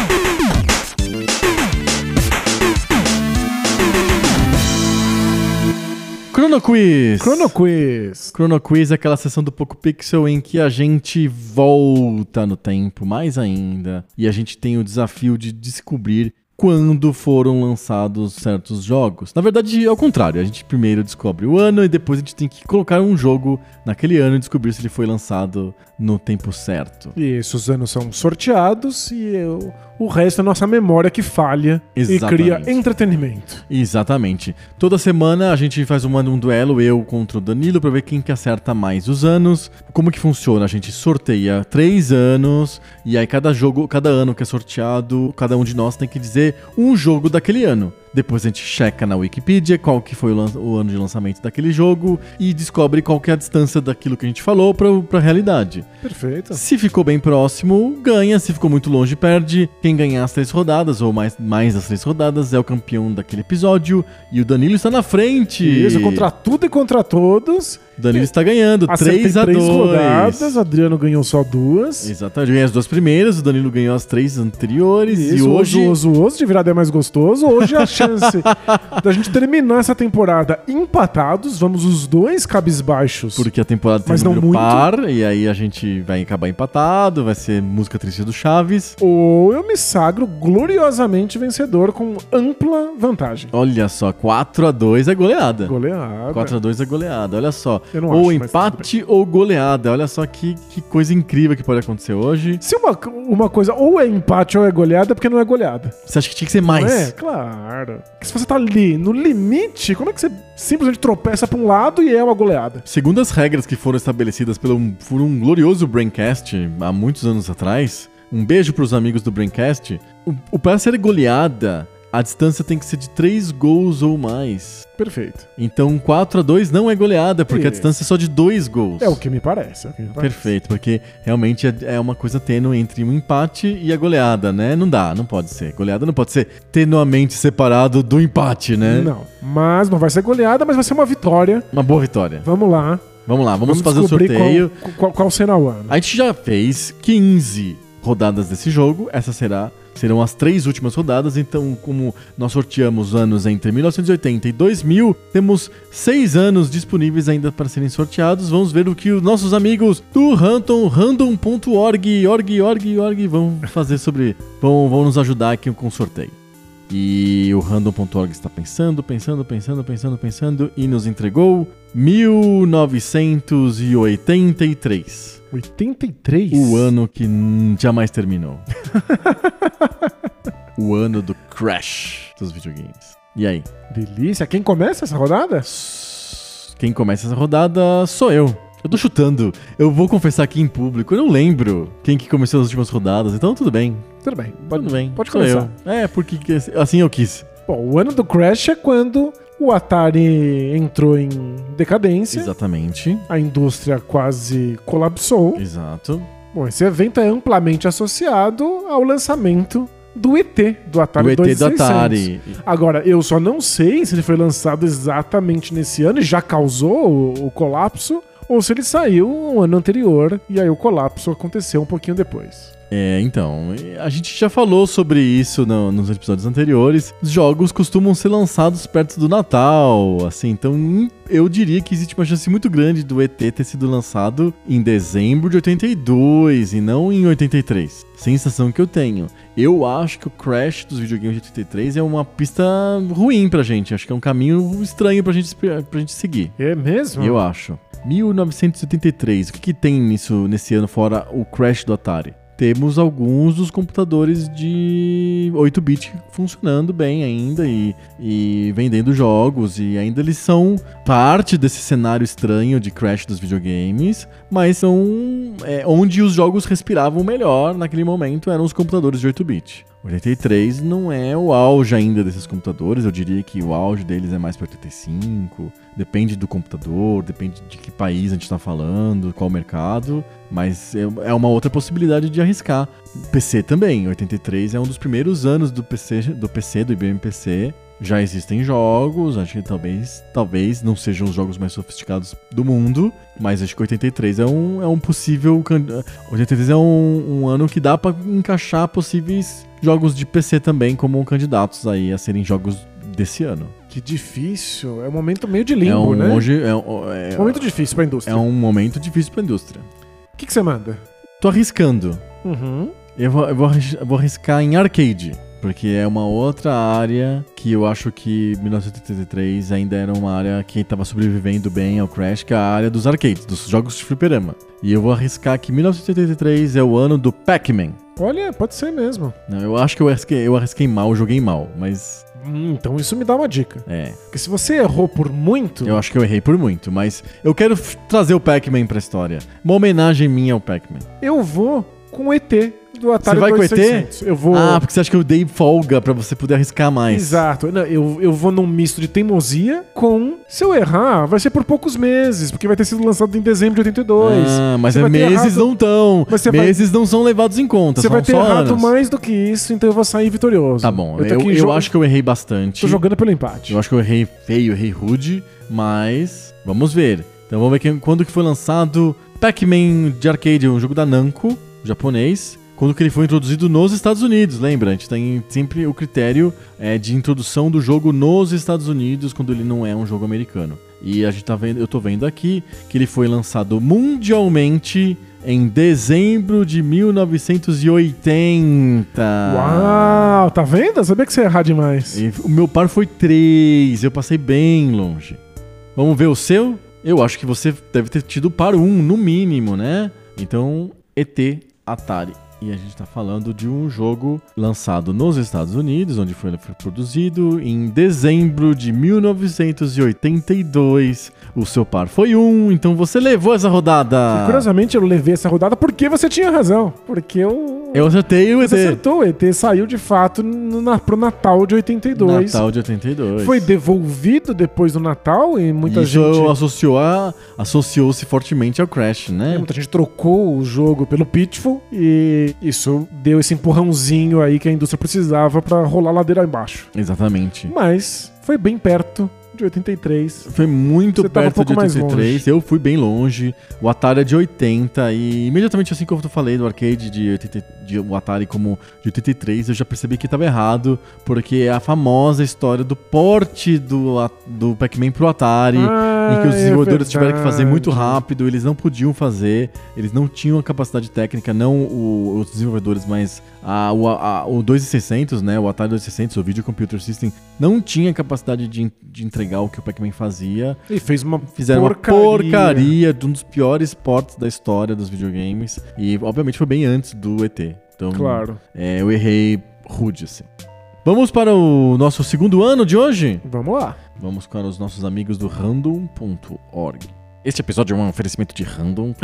Chrono Quiz.
Chrono Quiz.
Chrono Quiz é aquela sessão do Poco Pixel em que a gente volta no tempo mais ainda e a gente tem o desafio de descobrir quando foram lançados certos jogos. Na verdade, é o contrário. A gente primeiro descobre o ano e depois a gente tem que colocar um jogo naquele ano e descobrir se ele foi lançado no tempo certo.
E esses anos são sorteados e eu, o resto é nossa memória que falha
Exatamente.
e cria entretenimento.
Exatamente. Toda semana a gente faz um, um duelo, eu contra o Danilo, pra ver quem que acerta mais os anos. Como que funciona? A gente sorteia três anos, e aí cada jogo, cada ano que é sorteado, cada um de nós tem que dizer um jogo daquele ano. Depois a gente checa na Wikipedia qual que foi o, o ano de lançamento daquele jogo e descobre qual que é a distância daquilo que a gente falou pra, pra realidade.
Perfeito.
Se ficou bem próximo, ganha. Se ficou muito longe, perde. Quem ganhar as três rodadas, ou mais, mais das três rodadas, é o campeão daquele episódio. E o Danilo está na frente.
Isso, contra tudo e contra todos.
O Danilo está ganhando.
Acertei
3 a 2
três rodadas, Adriano ganhou só duas.
Exatamente. Eu ganhei as duas primeiras, o Danilo ganhou as três anteriores.
Isso,
e hoje.
oso, oso, oso de virada é mais gostoso. Hoje é a chance da gente terminar essa temporada empatados. Vamos os dois cabisbaixos.
Porque a temporada tem
Mas
um
não
número
muito.
par, e aí a gente vai acabar empatado, vai ser música triste do Chaves.
Ou eu me sagro gloriosamente vencedor com ampla vantagem.
Olha só, 4 a 2 é goleada.
Goleada.
4 a 2 é goleada, olha só. Ou
acho,
empate ou goleada. Olha só que, que coisa incrível que pode acontecer hoje.
Se uma, uma coisa ou é empate ou é goleada, é porque não é goleada.
Você acha que tinha que ser mais?
Não é? Claro. Porque se você tá ali no limite, como é que você simplesmente tropeça pra um lado e é uma goleada?
Segundo as regras que foram estabelecidas pelo, por um glorioso Braincast há muitos anos atrás, um beijo pros amigos do Braincast, o, o para ser goleada, a distância tem que ser de 3 gols ou mais.
Perfeito.
Então 4 a 2 não é goleada, porque a
Isso.
distância é só de 2 gols.
É o que me parece. É que me parece.
Perfeito, porque realmente é, é uma coisa tênue entre um empate e a goleada, né? Não dá, não pode ser. Goleada não pode ser tenuamente separado do empate, né?
Não. Mas não vai ser goleada, mas vai ser uma vitória.
Uma boa vitória.
Vamos lá.
Vamos lá, vamos, fazer o sorteio.
Qual, qual, qual será o ano.
A gente já fez 15 rodadas desse jogo. Essa será serão as três últimas rodadas. Então, como nós sorteamos anos entre 1980 e 2000, temos seis anos disponíveis ainda para serem sorteados. Vamos ver o que os nossos amigos do Random, random.org, org, org, org, vão fazer sobre, vão, vão nos ajudar aqui com o sorteio. E o random.org está pensando, pensando, pensando, pensando, pensando e nos entregou 1983.
83?
O ano que jamais terminou. o ano do crash dos videogames. E aí?
Delícia. Quem começa essa rodada?
Quem começa essa rodada sou eu. Eu tô chutando. Eu vou confessar aqui em público. Eu não lembro quem que começou as últimas rodadas, então tudo bem.
Tudo bem. Pode,
tudo bem.
Pode começar.
eu. É, porque que- assim eu quis.
Bom, o ano do Crash é quando o Atari entrou em decadência.
Exatamente.
A indústria quase colapsou.
Exato.
Bom, esse evento é amplamente associado ao lançamento do ET, do Atari
o ET do
2600.
Atari.
Agora, eu só não sei se ele foi lançado exatamente nesse ano e já causou o, o colapso, ou se ele saiu um ano anterior e aí o colapso aconteceu um pouquinho depois.
É, então, a gente já falou sobre isso no- nos episódios anteriores. Os jogos costumam ser lançados perto do Natal, assim, então hum, eu diria que existe uma chance muito grande do ET ter sido lançado em dezembro de 82 e não em 83. Sensação que eu tenho. Eu acho que o Crash dos videogames de 83 é uma pista ruim pra gente. Acho que é um caminho estranho pra gente, pra gente seguir.
É mesmo?
Eu acho. 1973. O que, que tem nisso nesse ano fora o crash do Atari? Temos alguns dos computadores de 8-bit funcionando bem ainda e, e vendendo jogos, e ainda eles são parte desse cenário estranho de crash dos videogames, mas são é, onde os jogos respiravam melhor naquele momento eram os computadores de 8-bit. 83 não é o auge ainda desses computadores, eu diria que o auge deles é mais para 85. Depende do computador, depende de que país a gente está falando, qual mercado, mas é é uma outra possibilidade de arriscar. PC também, 83 é um dos primeiros anos do PC, do PC, do IBM PC. já existem jogos, acho que talvez, talvez não sejam os jogos mais sofisticados do mundo, mas acho que 83 é um, é um possível. can- 83 é um, um ano que dá pra encaixar possíveis jogos de PC também como candidatos aí a serem jogos desse ano.
Que difícil. É um momento meio de
é
limbo,
um,
né?
hoje é, um- é,
É um momento difícil pra indústria.
é um momento difícil pra indústria.
O que, você manda?
Tô arriscando.
Uhum.
Eu vou, eu vou arriscar em arcade. Porque é uma outra área que eu acho que 1983 ainda era uma área que estava sobrevivendo bem ao Crash, que é a área dos arcades, dos jogos de fliperama. E eu vou arriscar que 1983 é o ano do Pac-Man.
Olha, pode ser mesmo.
Não, eu acho que eu arrisquei, eu arrisquei mal, joguei mal, mas
Hum, então isso me dá uma dica.
é.
Porque se você errou por muito,
Eu acho que eu errei por muito, mas eu quero trazer o Pac-Man pra história. Uma homenagem minha ao Pac-Man.
eu vou com o ET do Atari
Você vai com o ET?
2600. Eu vou...
Ah, porque você acha que eu dei folga pra você poder arriscar mais.
Exato. Não, eu, eu vou num misto de teimosia com. Se eu errar, vai ser por poucos meses, porque vai ter sido lançado em dezembro de 82.
Ah, mas é meses
errado-
não estão.
Mas você vai-
Meses não são levados em conta.
Você vai ter errado
anos.
mais do que isso, então eu vou sair vitorioso.
Tá bom, eu, eu
jo-
acho que eu errei bastante.
Tô jogando pelo empate.
Eu acho que eu errei feio, errei rude, mas vamos ver. Então vamos ver quando que foi lançado Pac-Man de arcade, um jogo da Namco, japonês. Quando que ele foi introduzido nos Estados Unidos, lembra? A gente tem sempre o critério é, de introdução do jogo nos Estados Unidos quando ele não é um jogo americano. E a gente tá vendo, eu tô vendo aqui que ele foi lançado mundialmente em dezembro de 1980.
Uau, tá vendo? Eu sabia que você ia errar demais.
E o meu par foi 3, eu passei bem longe. Vamos ver o seu? Eu acho que você deve ter tido par 1, no mínimo, né? Então, ET Atari. E a gente tá falando de um jogo lançado nos Estados Unidos, onde foi, produzido em dezembro de 1982. O seu par foi 1, então você levou essa rodada.
E, curiosamente, eu levei essa rodada porque você tinha razão. Porque eu.
Eu acertei o ET.
Você acertou, o ET saiu de fato no, na, pro Natal de 82.
Natal de 82.
Foi devolvido depois do Natal e muita
Isso
gente.
associou a- associou-se fortemente ao Crash, né?
É, Muita gente trocou o jogo pelo Pitfall e isso deu esse empurrãozinho aí que a indústria precisava pra rolar a ladeira abaixo.
Exatamente.
Mas foi bem perto de 83.
Foi muito
Você um
perto
pouco
de
mais
83, eu fui bem longe. O Atari é de 80 e imediatamente assim que eu falei do arcade de, 80, de o Atari como de 83, eu já percebi que estava errado, porque é a famosa história do porte do, do Pac-Man pro Atari.
Ah,
em que os
é
desenvolvedores tiveram que fazer muito rápido, eles não podiam fazer, eles não tinham a capacidade técnica, não o- os desenvolvedores, mas a, o, a, o 2600, né, o Atari 2600, o Video Computer System, não tinha capacidade de, de entregar o que o Pac-Man fazia.
E fez uma
Fizeram
porcaria.
uma porcaria de um dos piores ports da história dos videogames, e obviamente foi bem antes do ET. Então,
Claro.
é, eu errei rude, assim. Vamos para o nosso segundo ano de hoje?
Vamos lá.
Vamos com os nossos amigos do random.org. Este episódio é um oferecimento de random.org.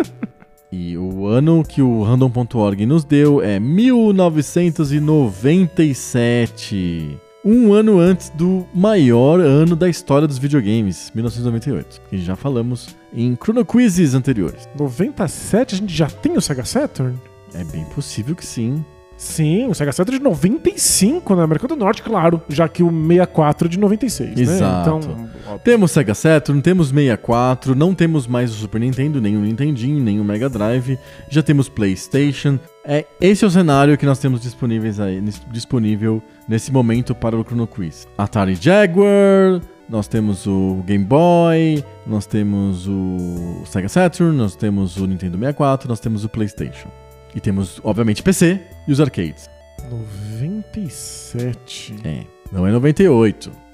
e o ano que o random.org nos deu é 1997. Um ano antes do maior ano da história dos videogames, 1998. Que já falamos em Chrono Quizzes anteriores.
97 a gente já tem o Sega Saturn?
É bem possível que sim.
Sim, o Sega Saturn é de 95 na América do Norte, claro, já que o 64 é de 96,
Exato.
né? Então,
Temos Sega Saturn, temos 64, não temos mais o Super Nintendo, nem o Nintendinho, nem o Mega Drive, já temos PlayStation. É, esse é o cenário que nós temos disponíveis aí, disponível nesse momento para o Chrono Quiz. Atari Jaguar, nós temos o Game Boy, nós temos o Sega Saturn, nós temos o Nintendo 64, nós temos o PlayStation. E temos, obviamente, PC e os arcades.
97.
É, não é 98,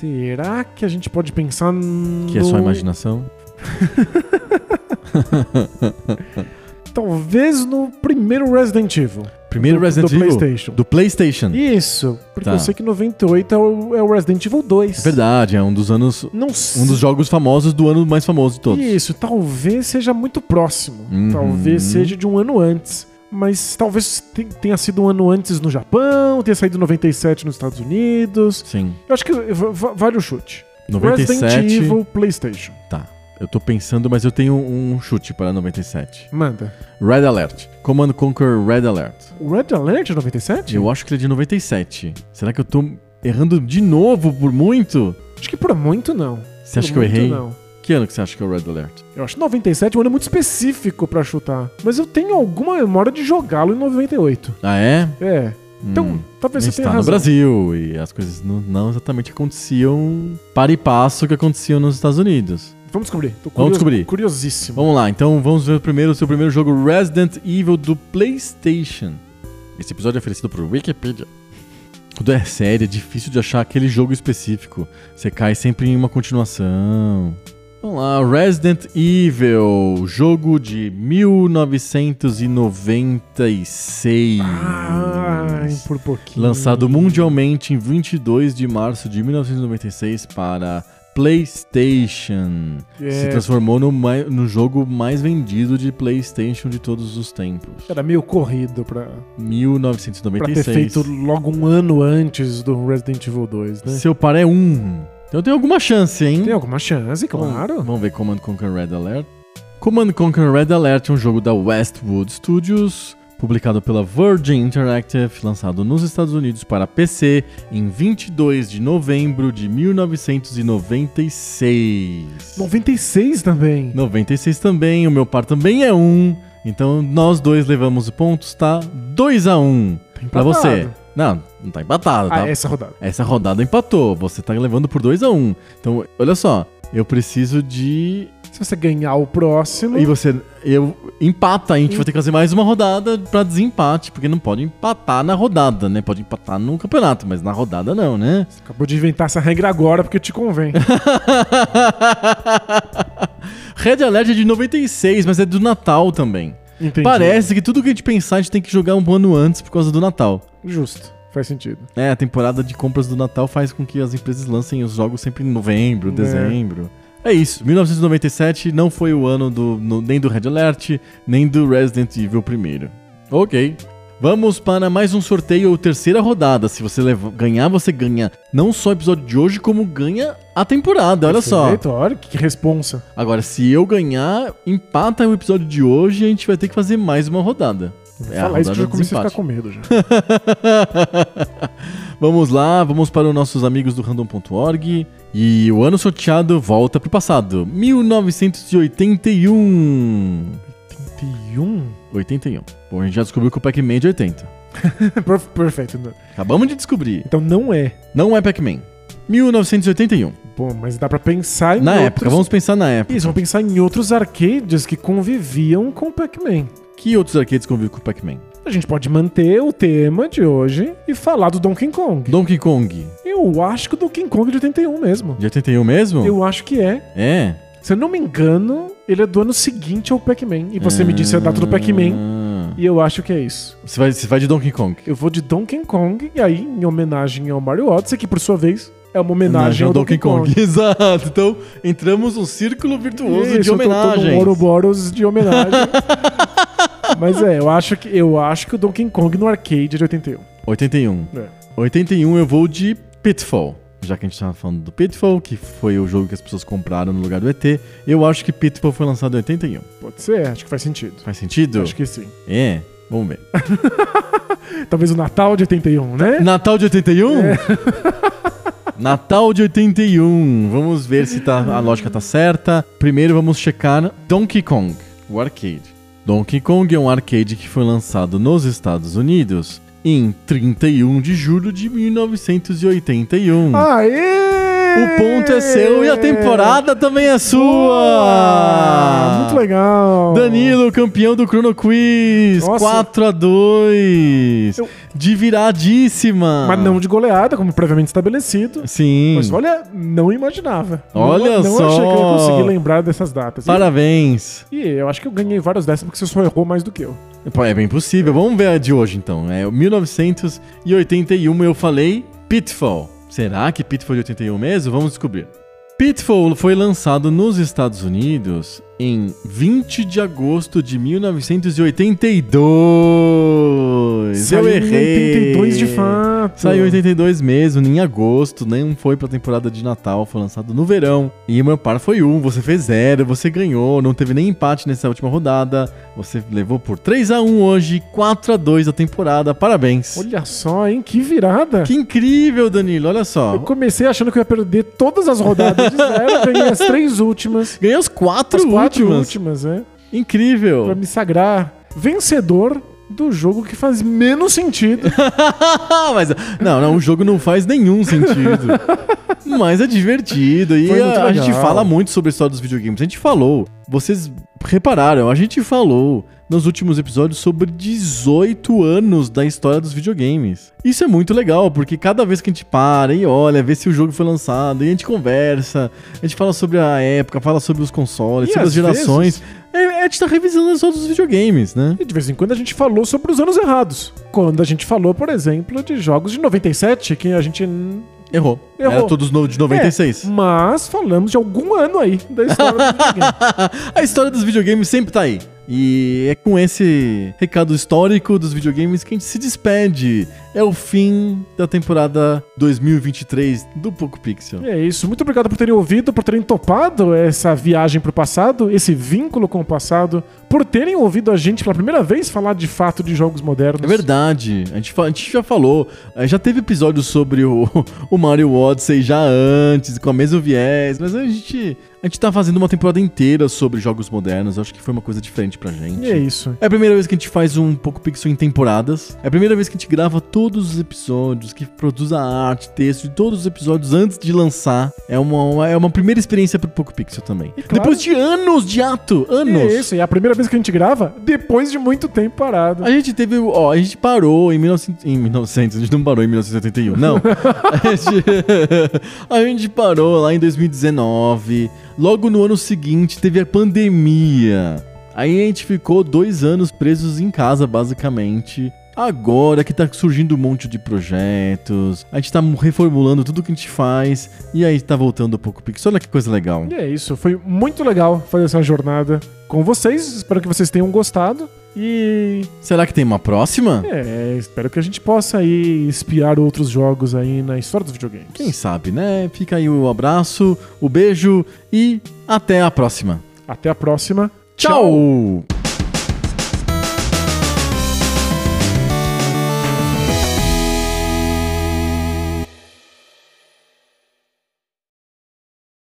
Será que a gente pode pensar no...
que é só imaginação.
Talvez no primeiro Resident Evil.
Primeiro
do,
Resident
do
Evil
PlayStation.
do PlayStation.
Isso, porque
Tá.
eu sei que 98 é o, é o Resident Evil 2.
Verdade, é um dos anos.
Não
Um dos jogos famosos do ano mais famoso de todos.
Isso, talvez seja muito próximo.
Uhum.
Talvez seja de um ano antes. Mas talvez te- tenha sido um ano antes no Japão, tenha saído em 97 nos Estados Unidos.
Sim.
Eu acho que va- va- vale o chute.
97.
Resident Evil PlayStation.
Tá. Eu tô pensando, mas eu tenho um chute para 97.
Manda.
Red Alert. Command Conquer Red Alert.
Red Alert é 97?
Eu acho que ele é de 97. Será que eu tô errando de novo por muito?
Acho que por muito não.
Você acha
Por
que eu errei?
Não.
Que ano que você acha que é o Red Alert?
Eu acho 97 um ano muito específico pra chutar. Mas eu tenho alguma memória de jogá-lo em 98.
Ah, é?
É. Então,
Hum.
talvez você tenha
tá no
razão.
Brasil e as coisas não, não exatamente aconteciam para e passo que aconteciam nos Estados Unidos.
Vamos descobrir. Tô
Vamos descobrir.
Curiosíssimo.
Vamos lá, então vamos ver primeiro o seu primeiro jogo Resident Evil do PlayStation. Esse episódio é oferecido por Wikipedia. Tudo é sério, é difícil de achar aquele jogo específico. Você cai sempre em uma continuação. Vamos lá, Resident Evil, jogo de 1996.
Ai, por pouquinho.
Lançado mundialmente em 22 de março de 1996 para PlayStation.
É,
Se transformou no, no jogo mais vendido de PlayStation de todos os tempos.
Era meio corrido pra, pra ter
1996.
feito logo um ano antes do Resident Evil 2, né?
Seu par é um. Então tem alguma chance, hein?
Tem alguma chance,
Vamos-
claro.
Vamos ver Command Conquer Red Alert. Command Conquer Red Alert é um jogo da Westwood Studios, publicado pela Virgin Interactive, lançado nos Estados Unidos para PC em 22 de novembro de 1996.
96 também.
96 também, o meu par também é um. Então nós dois levamos pontos, tá? 2 a 1 um pra
empatado.
você. Não, não tá empatado, tá?
Ah, essa rodada.
Essa rodada empatou, você tá levando por 2 a 1 um. Então, olha só, eu preciso de
Se você ganhar o próximo,
e você. Eu empata, a gente vai ter que fazer mais uma rodada pra desempate, porque não pode empatar na rodada, né? Pode empatar no campeonato, mas na rodada não, né?
acabou de inventar essa regra agora porque te convém.
Red Alert é de 96, mas é do Natal também.
Entendi.
Parece que tudo que a gente pensar, a gente tem que jogar um ano antes por causa do Natal.
Justo. Faz sentido.
É, a temporada de compras do Natal faz com que as empresas lancem os jogos sempre em novembro,
É.
dezembro. É isso, 1997 não foi o ano do, no- nem do Red Alert, nem do Resident Evil primeiro. Ok. Vamos para mais um sorteio, terceira rodada. Se você ganhar, você ganha não só o episódio de hoje, como ganha a temporada. Olha só.
Perfeito, Olha que responsa.
Agora, se eu ganhar, empata o episódio de hoje e a gente vai ter que fazer mais uma rodada. É
Falar isso que eu já comecei a ficar com medo já.
vamos lá, vamos para os nossos amigos do random.org. E o ano sorteado volta pro passado. 1981.
81?
81. Bom, a gente já descobriu que o Pac-Man é de 80.
Per- Perfeito. né?
Acabamos de descobrir.
Então não é.
Não é Pac-Man. 1981.
Bom, mas dá pra pensar em
Na
outros...
época, vamos pensar na época.
Isso, vamos pensar em outros arcades que conviviam com o Pac-Man.
Que outros arcades convivem com o Pac-Man?
A gente pode manter o tema de hoje e falar do Donkey Kong.
Donkey Kong.
Eu acho que o Donkey Kong é de 81 mesmo.
De 81 mesmo?
Eu acho que é.
É.
Se eu não me engano, ele é do ano seguinte ao Pac-Man. E você me disse a data do Pac-Man.
Ah.
E eu acho que é isso.
Você vai, você vai de Donkey Kong.
Eu vou de Donkey Kong, e aí, em homenagem ao Mario Odyssey, que por sua vez é uma homenagem ao Donkey, Kong.
Exato. Então, entramos num círculo virtuoso de
Isso, num
homenagens.
Ouroboros de homenagem. Mas é, eu acho, que, eu acho que o Donkey Kong no arcade é de 81.
81.
É.
81 eu vou de Pitfall. Já que a gente tava falando do Pitfall, que foi o jogo que as pessoas compraram no lugar do ET, eu acho que Pitfall foi lançado em 81.
Pode ser, acho que faz sentido.
Faz sentido?
Acho que sim.
É. Vamos ver.
Talvez o Natal de 81, né?
Natal de 81?
É.
Natal de 81. Vamos ver se tá, a lógica tá certa. Primeiro vamos checar Donkey Kong, o arcade. Donkey Kong é um arcade que foi lançado nos Estados Unidos em 31 de julho de 1981.
Aê!
O ponto é seu e a temporada também é sua!
muito legal.
Danilo, campeão do Chrono Quiz,
Nossa.
4 a 2
Eu-
De viradíssima.
Mas não de goleada, como previamente estabelecido.
Sim.
Mas olha, não imaginava.
Olha
não, não
só.
achei que eu ia conseguir lembrar dessas datas.
Parabéns.
E eu acho que eu ganhei várias dessas porque você só errou mais do que eu.
É bem possível. Vamos ver a de hoje então. É 1981 eu falei Pitfall. Será que Pitfall de 81 mesmo? Vamos descobrir. Pitfall foi lançado nos Estados Unidos em 20 de agosto de 1982. 82.
Saiu
eu errei.
82 de fato.
Saiu em 82 mesmo, em agosto, nem foi pra temporada de Natal, foi lançado no verão. E meu par foi um, você fez zero, você ganhou, não teve nem empate nessa última rodada. Você levou por 3 a 1 hoje, 4 a 2 a temporada. Parabéns.
Olha só, hein? Que virada.
Que incrível, Danilo, olha só.
Eu comecei achando que eu ia perder todas as rodadas de zero, ganhei as três últimas.
Ganhei as quatro
As quatro
últimas.
últimas, é. Pra
Incrível.
me sagrar vencedor do jogo que faz menos sentido.
Mas, não, não, o jogo não faz nenhum sentido. Mas é divertido. E a, a gente fala muito sobre a história dos videogames. A gente falou. Vocês repararam, a gente falou nos últimos episódios sobre 18 anos da história dos videogames. Isso é muito legal, porque cada vez que a gente para e olha, vê se o jogo foi lançado, e a gente conversa, a gente fala sobre a época, fala sobre os consoles,
E
sobre as gerações. É, a gente tá revisando história dos videogames, né?
E de vez em quando a gente falou sobre os anos errados. Quando a gente falou, por exemplo, de jogos de 97, que a gente.
Errou.
Errou.
Era todos no- de 96.
É, mas falamos de algum ano aí da história do videogame.
a história dos videogames sempre tá aí. E é com esse recado histórico dos videogames que a gente se despede. É o fim da temporada 2023 do Poco Pixel.
É isso. Muito obrigado por terem ouvido, por terem topado essa viagem pro passado, esse vínculo com o passado, por terem ouvido a gente pela primeira vez falar de fato de jogos modernos.
É verdade, a gente, a gente já falou, eh, já teve episódio sobre o, o Mario Odyssey já antes, com a mesmo viés, mas a gente, a gente tá fazendo uma temporada inteira sobre jogos modernos, acho que foi uma coisa diferente pra gente.
E é isso.
É a primeira vez que a gente faz um Poco Pixel em temporadas. É a primeira vez que a gente grava todos os episódios, que produz a arte, texto de todos os episódios antes de lançar. É uma, uma- é uma primeira experiência pro Poco Pixel também.
E claro-
Depois de anos de ato, anos.
É isso. E é a primeira vez que a gente grava depois de muito tempo parado.
A gente teve, ó, a gente parou em 1900, em 1900, a gente não parou em 1971, não. a, gente, a gente parou lá em 2019. Logo no ano seguinte teve a pandemia. Aí a gente ficou dois anos presos em casa, basicamente. Agora que tá surgindo um monte de projetos, a gente tá reformulando tudo que a gente faz, e aí tá voltando um pouco Pix. Olha que coisa legal.
E é isso. Foi muito legal fazer essa jornada com vocês. Espero que vocês tenham gostado. E
Será que tem uma próxima?
é, espero que a gente possa aí espiar outros jogos aí na história dos videogames.
Quem sabe, né? Fica aí o abraço, o beijo e até a próxima.
Até a próxima.
Tchau.